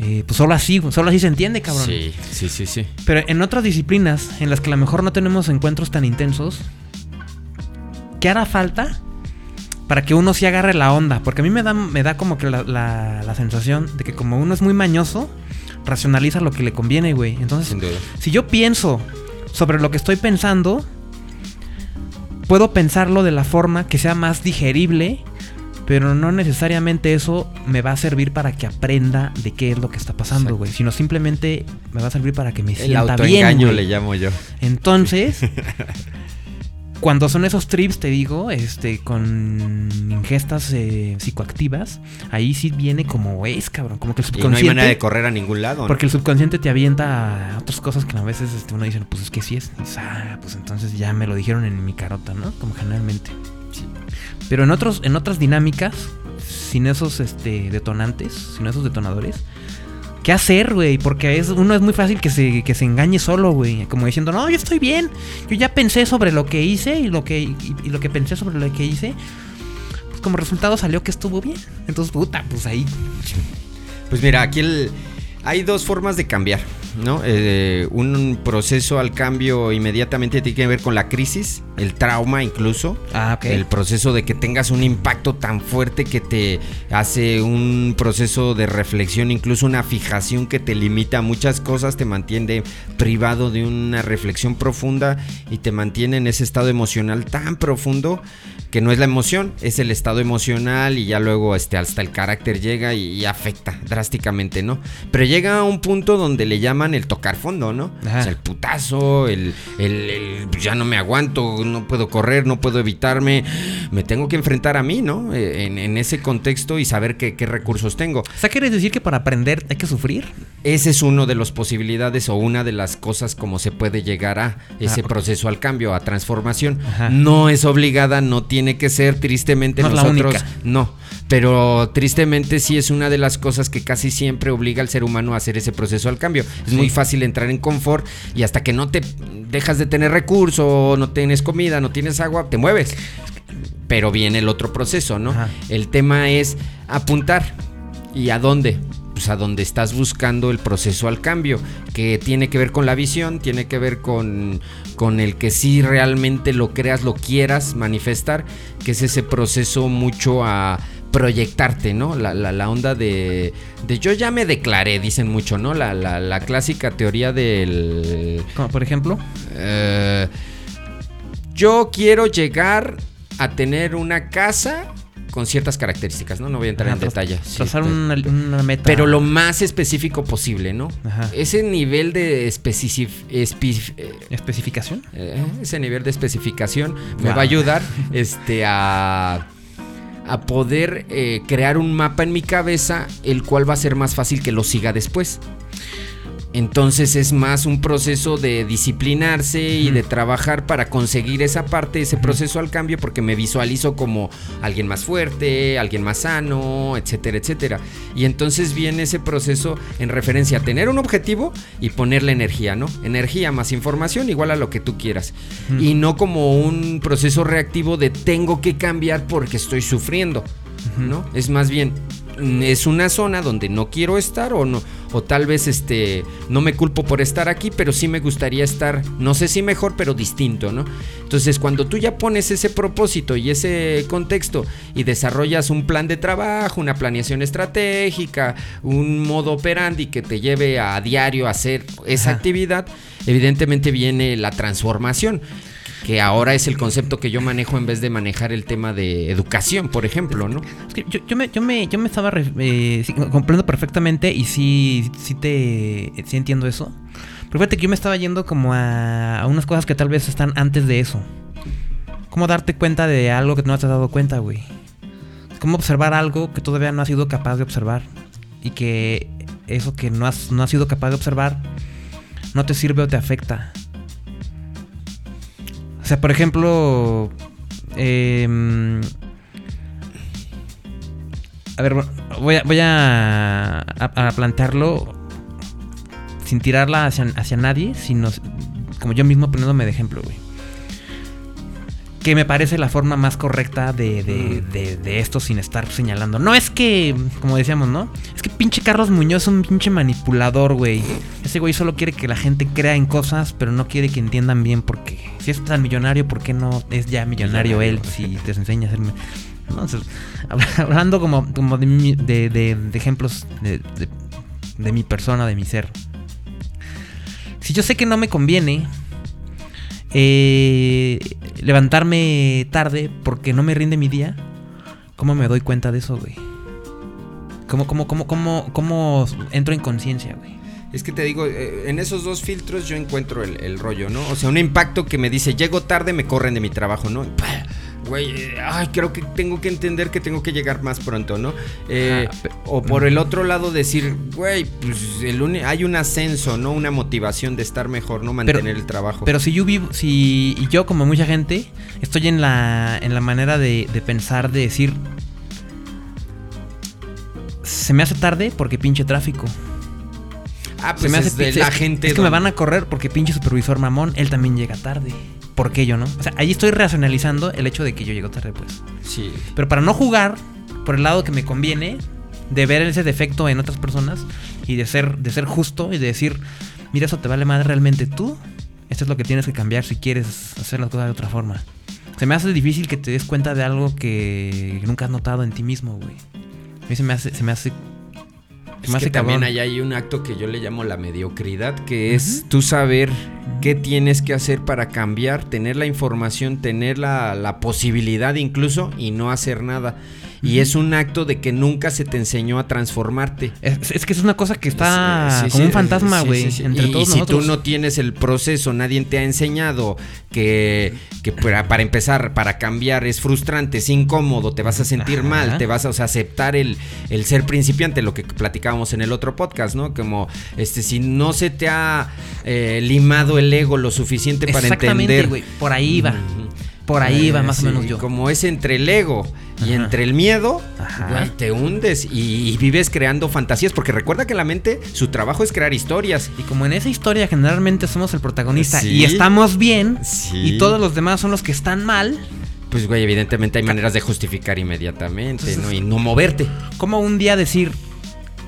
Eh, pues solo así, solo así se entiende, cabrón. Sí, sí, sí, sí. Pero en otras disciplinas en las que a lo mejor no tenemos encuentros tan intensos, ¿qué hará falta para que uno sí agarre la onda? Porque a mí me da, me da como que la, la- la sensación de que como uno es muy mañoso, racionaliza lo que le conviene, güey. Entonces, si yo pienso sobre lo que estoy pensando, puedo pensarlo de la forma que sea más digerible, pero no necesariamente eso me va a servir para que aprenda de qué es lo que está pasando, güey, sino simplemente me va a servir para que me El sienta bien. autoengaño güey. le llamo yo. Entonces, cuando son esos trips, te digo, este, con ingestas eh, psicoactivas, ahí sí viene como es, cabrón, como que el Y no hay subconsciente. manera de correr a ningún lado. ¿no? Porque el subconsciente te avienta a otras cosas que a veces este, uno dice, pues es que sí es. Y dices, ah, pues entonces ya me lo dijeron en mi carota, ¿no? Como generalmente. Pero en otros, en otras dinámicas, sin esos este, detonantes, sin esos detonadores, ¿qué hacer, güey? Porque es, uno es muy fácil que se, que se engañe solo, güey. Como diciendo, no, yo estoy bien. Yo ya pensé sobre lo que hice y lo que, y, y lo que pensé sobre lo que hice. Pues como resultado salió que estuvo bien. Entonces, puta, pues ahí. Pues mira, aquí el- hay dos formas de cambiar, ¿no? Eh, un proceso al cambio inmediatamente tiene que ver con la crisis, el trauma incluso. Ah. El proceso de que tengas un impacto tan fuerte que te hace un proceso de reflexión, incluso una fijación que te limita a muchas cosas, te mantiene privado de una reflexión profunda y te mantiene en ese estado emocional tan profundo que no es la emoción, es el estado emocional y ya luego este, hasta el carácter llega y, y afecta drásticamente, ¿no? Pero llega a un punto donde le llaman el tocar fondo, ¿no? Ajá. O sea, el putazo, el, el- el, ya no me aguanto, no puedo correr, no puedo evitarme, me tengo que enfrentar a mí, ¿no? Eh, En, en ese contexto y saber qué, qué recursos tengo. O sea, ¿quieres decir que para aprender hay que sufrir? Ese es uno de las posibilidades o una de las cosas como se puede llegar a ese Ah, ok. proceso al cambio, a transformación. Ajá. No es obligada, no tiene tiene que ser, tristemente No la nosotros única. no. Pero tristemente sí es una de las cosas que casi siempre obliga al ser humano a hacer ese proceso al cambio. Es Sí. muy fácil entrar en confort y hasta que no te dejas de tener recursos, no tienes comida, no tienes agua, te mueves. Pero viene el otro proceso, ¿no? Ajá. El tema es apuntar. ¿Y a dónde? Pues a donde estás buscando el proceso al cambio, que tiene que ver con la visión, tiene que ver con, con el que sí realmente lo creas, lo quieras manifestar, que es ese proceso mucho a proyectarte, ¿no? La, la- la onda de, de yo ya me declaré, dicen mucho, ¿no? La, la- la clásica teoría del... Como por ejemplo. eh, yo quiero llegar a tener una casa con ciertas características, ¿no? No voy a entrar ajá, en tras- detalle. Trazar pero- una, una meta. pero lo más específico posible, ¿no? Ajá. Ese nivel de especific- eh, ¿Especificación? eh, ese nivel de especificación me va a ayudar este, a, a poder eh, crear un mapa en mi cabeza, el cual va a ser más fácil que lo siga después. Entonces es más un proceso de disciplinarse y de trabajar para conseguir esa parte, ese proceso al cambio, porque me visualizo como alguien más fuerte, alguien más sano, etcétera, etcétera. Y entonces viene ese proceso en referencia a tener un objetivo y ponerle energía, ¿no? Energía más información igual a lo que tú quieras. Y no como un proceso reactivo de tengo que cambiar porque estoy sufriendo. ¿no? Es más bien, es una zona donde no quiero estar o no, o tal vez este, no me culpo por estar aquí, pero sí me gustaría estar, no sé si mejor, pero distinto, ¿no? Entonces, cuando tú ya pones ese propósito y ese contexto y desarrollas un plan de trabajo, una planeación estratégica, un modo operandi que te lleve a diario a hacer esa Ajá. actividad, evidentemente viene la transformación que ahora es el concepto que yo manejo en vez de manejar el tema de educación, por ejemplo, ¿no? Es que yo, me, yo, me, yo me estaba. eh, comprendo perfectamente y sí, sí te. Sí entiendo eso. Pero fíjate que yo me estaba yendo como a, a unas cosas que tal vez están antes de eso. ¿Cómo darte cuenta de algo que no has dado cuenta, güey? ¿Cómo observar algo que todavía no has sido capaz de observar? Y que eso que no has, no has sido capaz de observar no te sirve o te afecta. O sea, por ejemplo, em, a ver, voy a, voy a plantearlo sin tirarla hacia, hacia nadie, sino como yo mismo poniéndome de ejemplo, güey. Que me parece la forma más correcta de, de, de- de esto sin estar señalando. No es que, como decíamos, ¿no? Es que pinche Carlos Muñoz es un pinche manipulador, güey. Ese güey solo quiere que la gente crea en cosas, pero no quiere que entiendan bien porque si es tan millonario, ¿por qué no es ya millonario él si te enseña a ser... Entonces, habla- hablando como, como de, ejemplos de mi persona, de mi ser. Si yo sé que no me conviene eh, levantarme tarde porque no me rinde mi día, ¿cómo me doy cuenta de eso, güey? ¿Cómo, cómo, cómo, cómo, cómo entro en conciencia, güey? Es que te digo, eh, en esos dos filtros yo encuentro el, el rollo, ¿no? O sea, un impacto que me dice, llego tarde, me corren de mi trabajo, ¿no? Güey, eh, ay, creo que tengo que entender que tengo que llegar más pronto, ¿no? Eh, o por el otro lado decir, güey, pues el hay un ascenso, ¿no? Una motivación de estar mejor, ¿no? Mantener el trabajo. Pero si yo vivo, si y yo como mucha gente, estoy en la, en la manera de, de pensar, de decir, se me hace tarde porque pinche tráfico. ah, Se pues me hace es de la gente. Es que me van a correr porque pinche supervisor mamón, él también llega tarde. ¿Por qué yo no? O sea, ahí estoy racionalizando el hecho de que yo llego tarde, pues. Sí. Pero para no jugar por el lado que me conviene, de ver ese defecto en otras personas y de ser, de ser justo y de decir, mira, eso te vale más realmente tú. Esto es lo que tienes que cambiar si quieres hacer las cosas de otra forma. Se me hace difícil que te des cuenta de algo que nunca has notado en ti mismo, güey. A mí se me hace, se me hace, Es que también allá hay un acto que yo le llamo la mediocridad, que es tú saber qué tienes que hacer para cambiar, tener la información, tener la, la posibilidad incluso y no hacer nada. Y es un acto de que nunca se te enseñó a transformarte. Es, es que es una cosa que está Es- eh, sí, como sí, un fantasma, güey, sí, entre y, todos y si nosotros. tú no tienes el proceso, nadie te ha enseñado que, que para, para empezar, para cambiar es frustrante, es incómodo, te vas a sentir Ajá. mal, te vas a o sea, aceptar el, el ser principiante, lo que platicábamos en el otro podcast, ¿no? Como este, si no se te ha eh, limado el ego lo suficiente para Exactamente, entender. Por ahí va. Por ahí va Eh, más sí, o menos yo. Como es entre el ego y Ajá. entre el miedo, Ajá. te hundes y, y vives creando fantasías. Porque recuerda que la mente, su trabajo es crear historias. Y como en esa historia generalmente somos el protagonista Sí. y estamos bien, Sí. y todos los demás son los que están mal, Pues, güey, evidentemente hay maneras de justificar inmediatamente, ¿no? Y no moverte. como un día decir,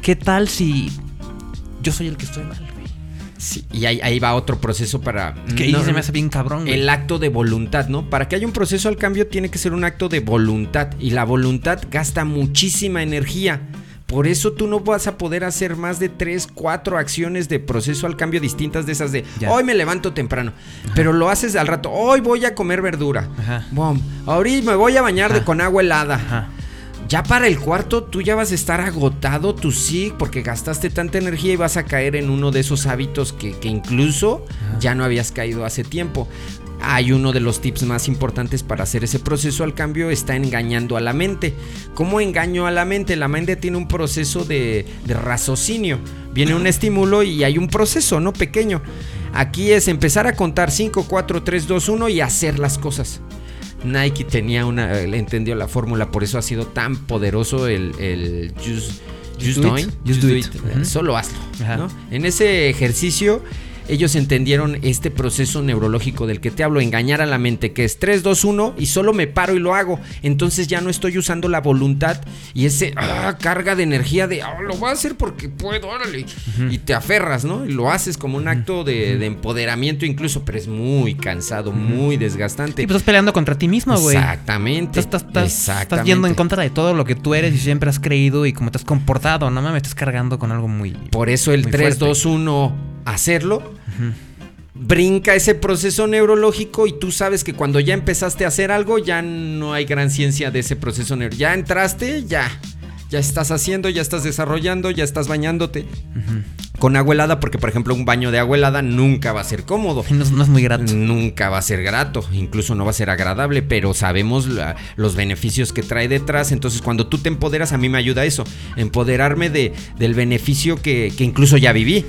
¿qué tal si yo soy el que estoy mal? Sí, y ahí, ahí va otro proceso para... Que ahí no, se me hace bien cabrón, güey. El acto de voluntad, ¿no? Para que haya un proceso al cambio tiene que ser un acto de voluntad. Y la voluntad gasta muchísima energía. Por eso tú no vas a poder hacer más de 3, 4 acciones de proceso al cambio distintas de esas de Ya. hoy me levanto temprano. Pero lo haces al rato, hoy voy a comer verdura. Ajá. Bom, ahorita me voy a bañar de con agua helada. Ajá. Ya para el cuarto tú ya vas a estar agotado tu sí porque gastaste tanta energía y vas a caer en uno de esos hábitos que, que incluso ya no habías caído hace tiempo. Hay uno de los tips más importantes para hacer ese proceso al cambio, está engañando a la mente. ¿Cómo engaño a la mente? La mente tiene un proceso de, de raciocinio. Viene un estímulo y hay un proceso, ¿no? Pequeño. Aquí es empezar a contar 5, 4, 3, 2, 1 y hacer las cosas. Nike tenía una, le entendió la fórmula, por eso ha sido tan poderoso el, el Just, Just Just do it. Just do Do it. Solo hazlo. En ese ejercicio, ellos entendieron este proceso neurológico del que te hablo, engañar a la mente, que es 3, 2, 1 y solo me paro y lo hago. Entonces ya no estoy usando la voluntad y ese ah, carga de energía de "Ah, lo voy a hacer porque puedo, órale. Y te aferras, ¿no? Y lo haces como un acto de, de empoderamiento incluso, pero es muy cansado, muy desgastante. Y pues estás peleando contra ti mismo, güey. Exactamente. Estás, estás, Exactamente. estás yendo en contra de todo lo que tú eres y siempre has creído y cómo te has comportado. No mames, estás cargando con algo muy. Por eso el Muy 3, fuerte. 2, 1, hacerlo. Brinca ese proceso neurológico y tú sabes que cuando ya empezaste a hacer algo ya no hay gran ciencia de ese proceso neurológico. Ya entraste, ya. Ya estás haciendo, ya estás desarrollando, ya estás bañándote. Con agua helada, porque por ejemplo un baño de agua helada nunca va a ser cómodo. No, es- no es muy grato. Nunca va a ser grato, incluso no va a ser agradable, pero sabemos la- los beneficios que trae detrás. Entonces, cuando tú te empoderas, a mí me ayuda eso, empoderarme de, del beneficio que, que incluso ya viví.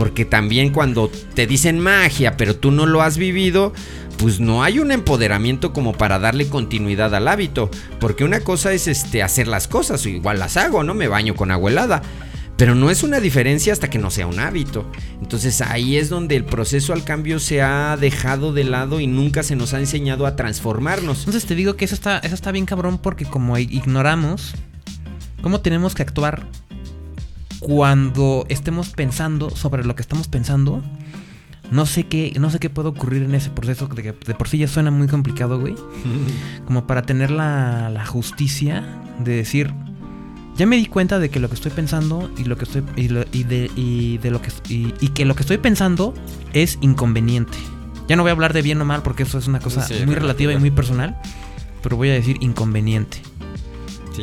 Porque también cuando te dicen magia, pero tú no lo has vivido, pues no hay un empoderamiento como para darle continuidad al hábito. Porque una cosa es este, hacer las cosas, igual las hago, ¿no? Me baño con agua helada. Pero no es una diferencia hasta que no sea un hábito. Entonces ahí es donde el proceso al cambio se ha dejado de lado y nunca se nos ha enseñado a transformarnos. Entonces te digo que eso está, eso está bien cabrón porque como ignoramos cómo tenemos que actuar cuando estemos pensando sobre lo que estamos pensando. No sé qué, no sé qué puede ocurrir en ese proceso de que de por sí ya suena muy complicado, güey. Como para tener la, la justicia de decir, ya me di cuenta de que lo que estoy pensando y lo que estoy y, lo- y de, y de lo que y, y que lo que estoy pensando es inconveniente. Ya no voy a hablar de bien o mal porque eso es una cosa Sí, muy relativa y muy personal, pero voy a decir inconveniente.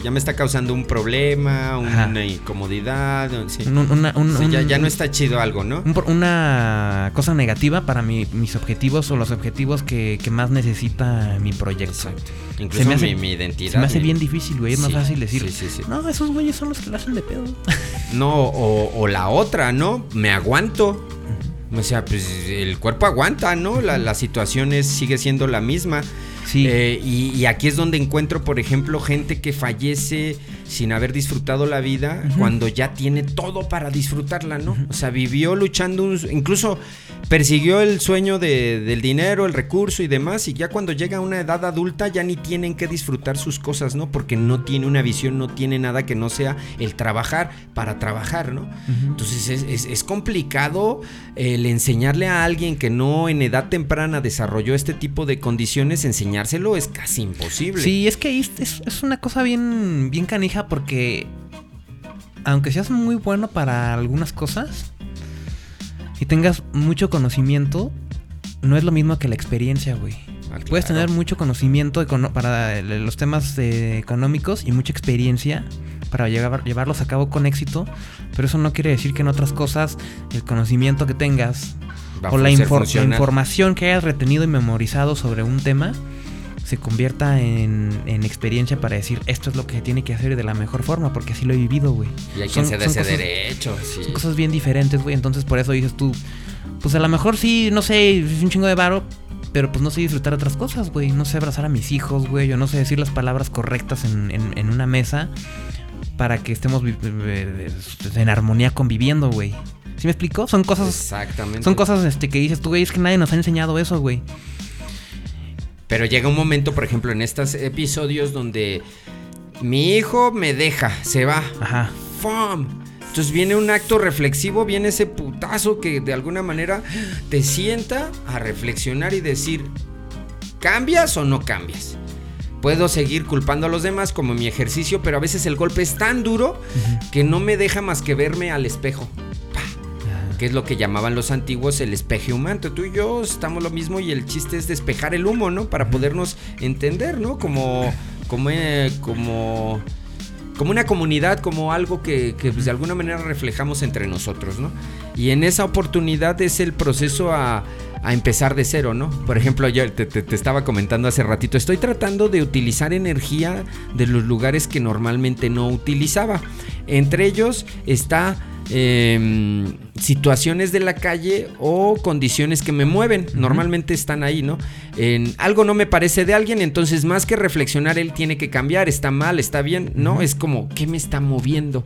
Ya me está causando un problema, una Ajá. incomodidad. sí. Un- una, un- Sí, ya, un- ya no está chido algo, ¿no? una cosa negativa para mi- mis objetivos o los objetivos que, que más necesita mi proyecto. Exacto. Incluso me hace- mi, mi identidad. Se me hace mi- bien difícil, güey. Es más fácil decir, no, esos güeyes son los que la hacen de pedo. No, o, o la otra, ¿no? Me aguanto. O sea, pues el cuerpo aguanta, ¿no? La, la situación es, sigue siendo la misma. Sí. Eh, y, y aquí es donde encuentro, por ejemplo, gente que fallece sin haber disfrutado la vida cuando ya tiene todo para disfrutarla, ¿no? O sea, vivió luchando, un- incluso persiguió el sueño de- del dinero, el recurso y demás, y ya cuando llega a una edad adulta ya ni tienen que disfrutar sus cosas, ¿no? Porque no tiene una visión, no tiene nada que no sea el trabajar para trabajar, ¿no? Entonces es, es- es complicado el enseñarle a alguien que no en edad temprana desarrolló este tipo de condiciones, enseñárselo es casi imposible. Sí, es que es- es una cosa bien, bien canija porque aunque seas muy bueno para algunas cosas y tengas mucho conocimiento, no es lo mismo que la experiencia, güey. Ah, Puedes claro. tener mucho conocimiento para los temas eh, económicos y mucha experiencia para llevar- llevarlos a cabo con éxito, pero eso no quiere decir que en otras cosas el conocimiento que tengas Va o la, la información que hayas retenido y memorizado sobre un tema se convierta en, en experiencia para decir esto es lo que se tiene que hacer de la mejor forma, porque así lo he vivido, güey. Y hay quien se ese cosas- derecho. sí. Son cosas bien diferentes, güey. Entonces por eso dices tú, pues a lo mejor sí, no sé, es un chingo de varo, Pero pues no sé disfrutar otras cosas, güey. No sé abrazar a mis hijos, güey. Yo no sé decir las palabras correctas en, en- en una mesa para que estemos vi- eh, en armonía conviviendo, güey. ¿Sí me explico? Son cosas... Exactamente. Son cosas este, que dices tú, güey, es que nadie nos ha enseñado eso, güey. Pero llega un momento, por ejemplo, en estos episodios donde mi hijo me deja, se va. Ajá. ¡Fum! Entonces viene un acto reflexivo, viene ese putazo que de alguna manera te sienta a reflexionar y decir, ¿cambias o no cambias? Puedo seguir culpando a los demás como mi ejercicio, pero a veces el golpe es tan duro que no me deja más que verme al espejo. Que es lo que llamaban los antiguos el espejo humano. Tú y yo estamos lo mismo y el chiste es despejar el humo, ¿no? Para podernos entender, ¿no? Como, como, eh, como, como una comunidad, como algo que, que, pues, de alguna manera reflejamos entre nosotros, ¿no? Y en esa oportunidad es el proceso a, a empezar de cero, ¿no? Por ejemplo, yo te, te- te estaba comentando hace ratito, estoy tratando de utilizar energía de los lugares que normalmente no utilizaba. Entre ellos está eh, situaciones de la calle o condiciones que me mueven. Normalmente están ahí, ¿no? En algo no me parece de alguien, entonces más que reflexionar, él tiene que cambiar, está mal, está bien. No, es como, ¿qué me está moviendo?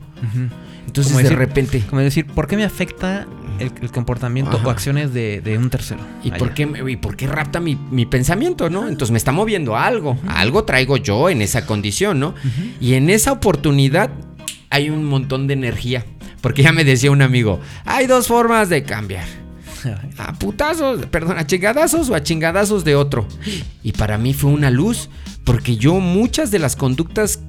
Entonces Como de decir- repente... Como decir, ¿por qué me afecta el, el comportamiento Ajá. o acciones de, de un tercero? ¿Y Allá. por, qué, y por qué rapta mi, mi pensamiento, no? Entonces me está moviendo a algo. Algo traigo yo en esa condición, ¿no? Y en esa oportunidad hay un montón de energía. Porque ya me decía un amigo, hay dos formas de cambiar. A putazos, perdón, a chingadazos o a chingadazos de otro. Y para mí fue una luz, porque yo muchas de las conductas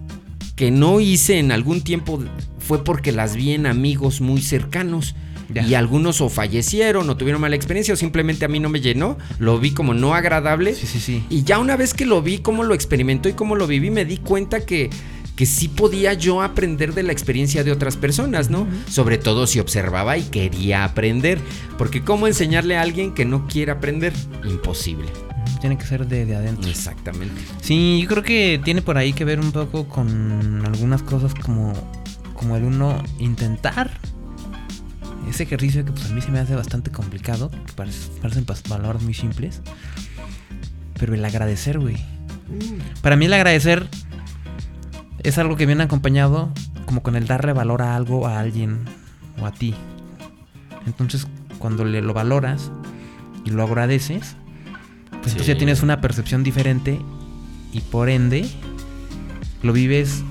que no hice en algún tiempo fue porque las vi en amigos muy cercanos. Ya. Y algunos o fallecieron o tuvieron mala experiencia o simplemente a mí no me llenó. Lo vi como no agradable. Sí, sí, sí. Y ya una vez que lo vi, cómo lo experimentó y cómo lo viví, me di cuenta que, que sí podía yo aprender de la experiencia de otras personas, ¿no? Sobre todo si observaba y quería aprender. Porque ¿cómo enseñarle a alguien que no quiere aprender? Imposible. Tiene que ser de, de adentro. Exactamente. Sí, yo creo que tiene por ahí que ver un poco con algunas cosas como, como el uno intentar ese ejercicio que pues a mí se me hace bastante complicado, que parece- parecen palabras muy simples, pero el agradecer, güey. Para mí el agradecer es algo que viene acompañado como con el darle valor a algo, a alguien o a ti. Entonces, cuando le lo valoras y lo agradeces, pues entonces ya tienes una percepción diferente y por ende lo vives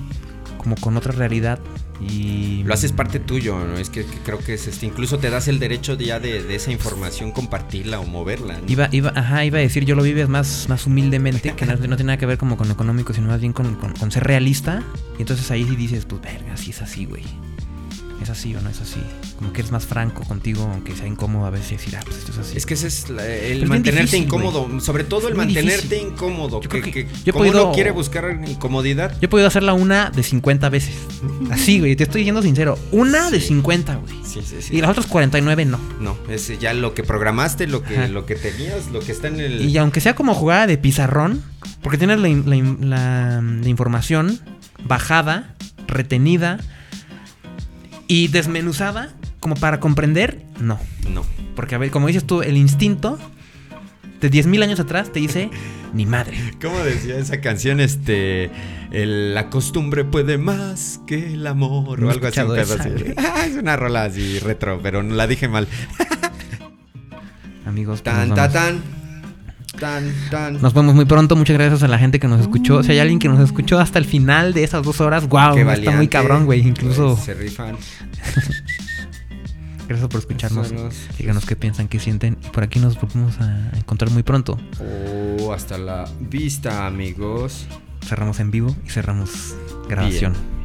como con otra realidad y Lo haces parte tuyo, ¿no? Es que, creo que es este. Incluso te das el derecho ya de, de esa información compartirla o moverla. ¿no? Iba, iba, ajá, iba a decir, yo lo vives más, más humildemente, que no, tiene nada que ver como con económico, sino más bien con, con- con ser realista. Y entonces ahí sí dices, pues verga, sí es así, güey. Es así o no es así. Como que eres más franco contigo, aunque sea incómodo a veces decir, ah, pues esto es así. Es que ese es la- el bien mantenerte difícil, incómodo, sobre todo el Es mantenerte difícil. incómodo. Yo que, creo que que- yo he como podido- uno quiere buscar incomodidad. Yo he podido hacerla una de 50 veces. Así, güey, te estoy diciendo sincero. Una de 50, güey. Sí, sí, sí. Y las otras 49 no. No, es ya lo que programaste, lo que, Ajá. lo que tenías, lo que está en el. Y aunque sea como jugada de pizarrón, porque tienes la- la información bajada, retenida y desmenuzada como para comprender, no. No. Porque, a ver, como dices tú, el instinto de 10.000 años atrás te dice, ni madre. ¿Cómo decía esa canción? Este. el- la costumbre puede más que el amor. No o algo así. un pedo así. Ah, es una rola así retro, pero no la dije mal. Amigos, pues Tan, tan, tan. Tan, tan. Nos vemos muy pronto. Muchas gracias a la gente que nos escuchó. Si hay alguien que nos escuchó hasta el final de esas dos horas, wow, Qué está muy cabrón, güey. Incluso, pues, se rifan. gracias por escucharnos. Díganos qué piensan, qué sienten. Y por aquí nos volvemos a encontrar muy pronto. Oh, hasta la vista, amigos. Cerramos en vivo y cerramos grabación. Bien.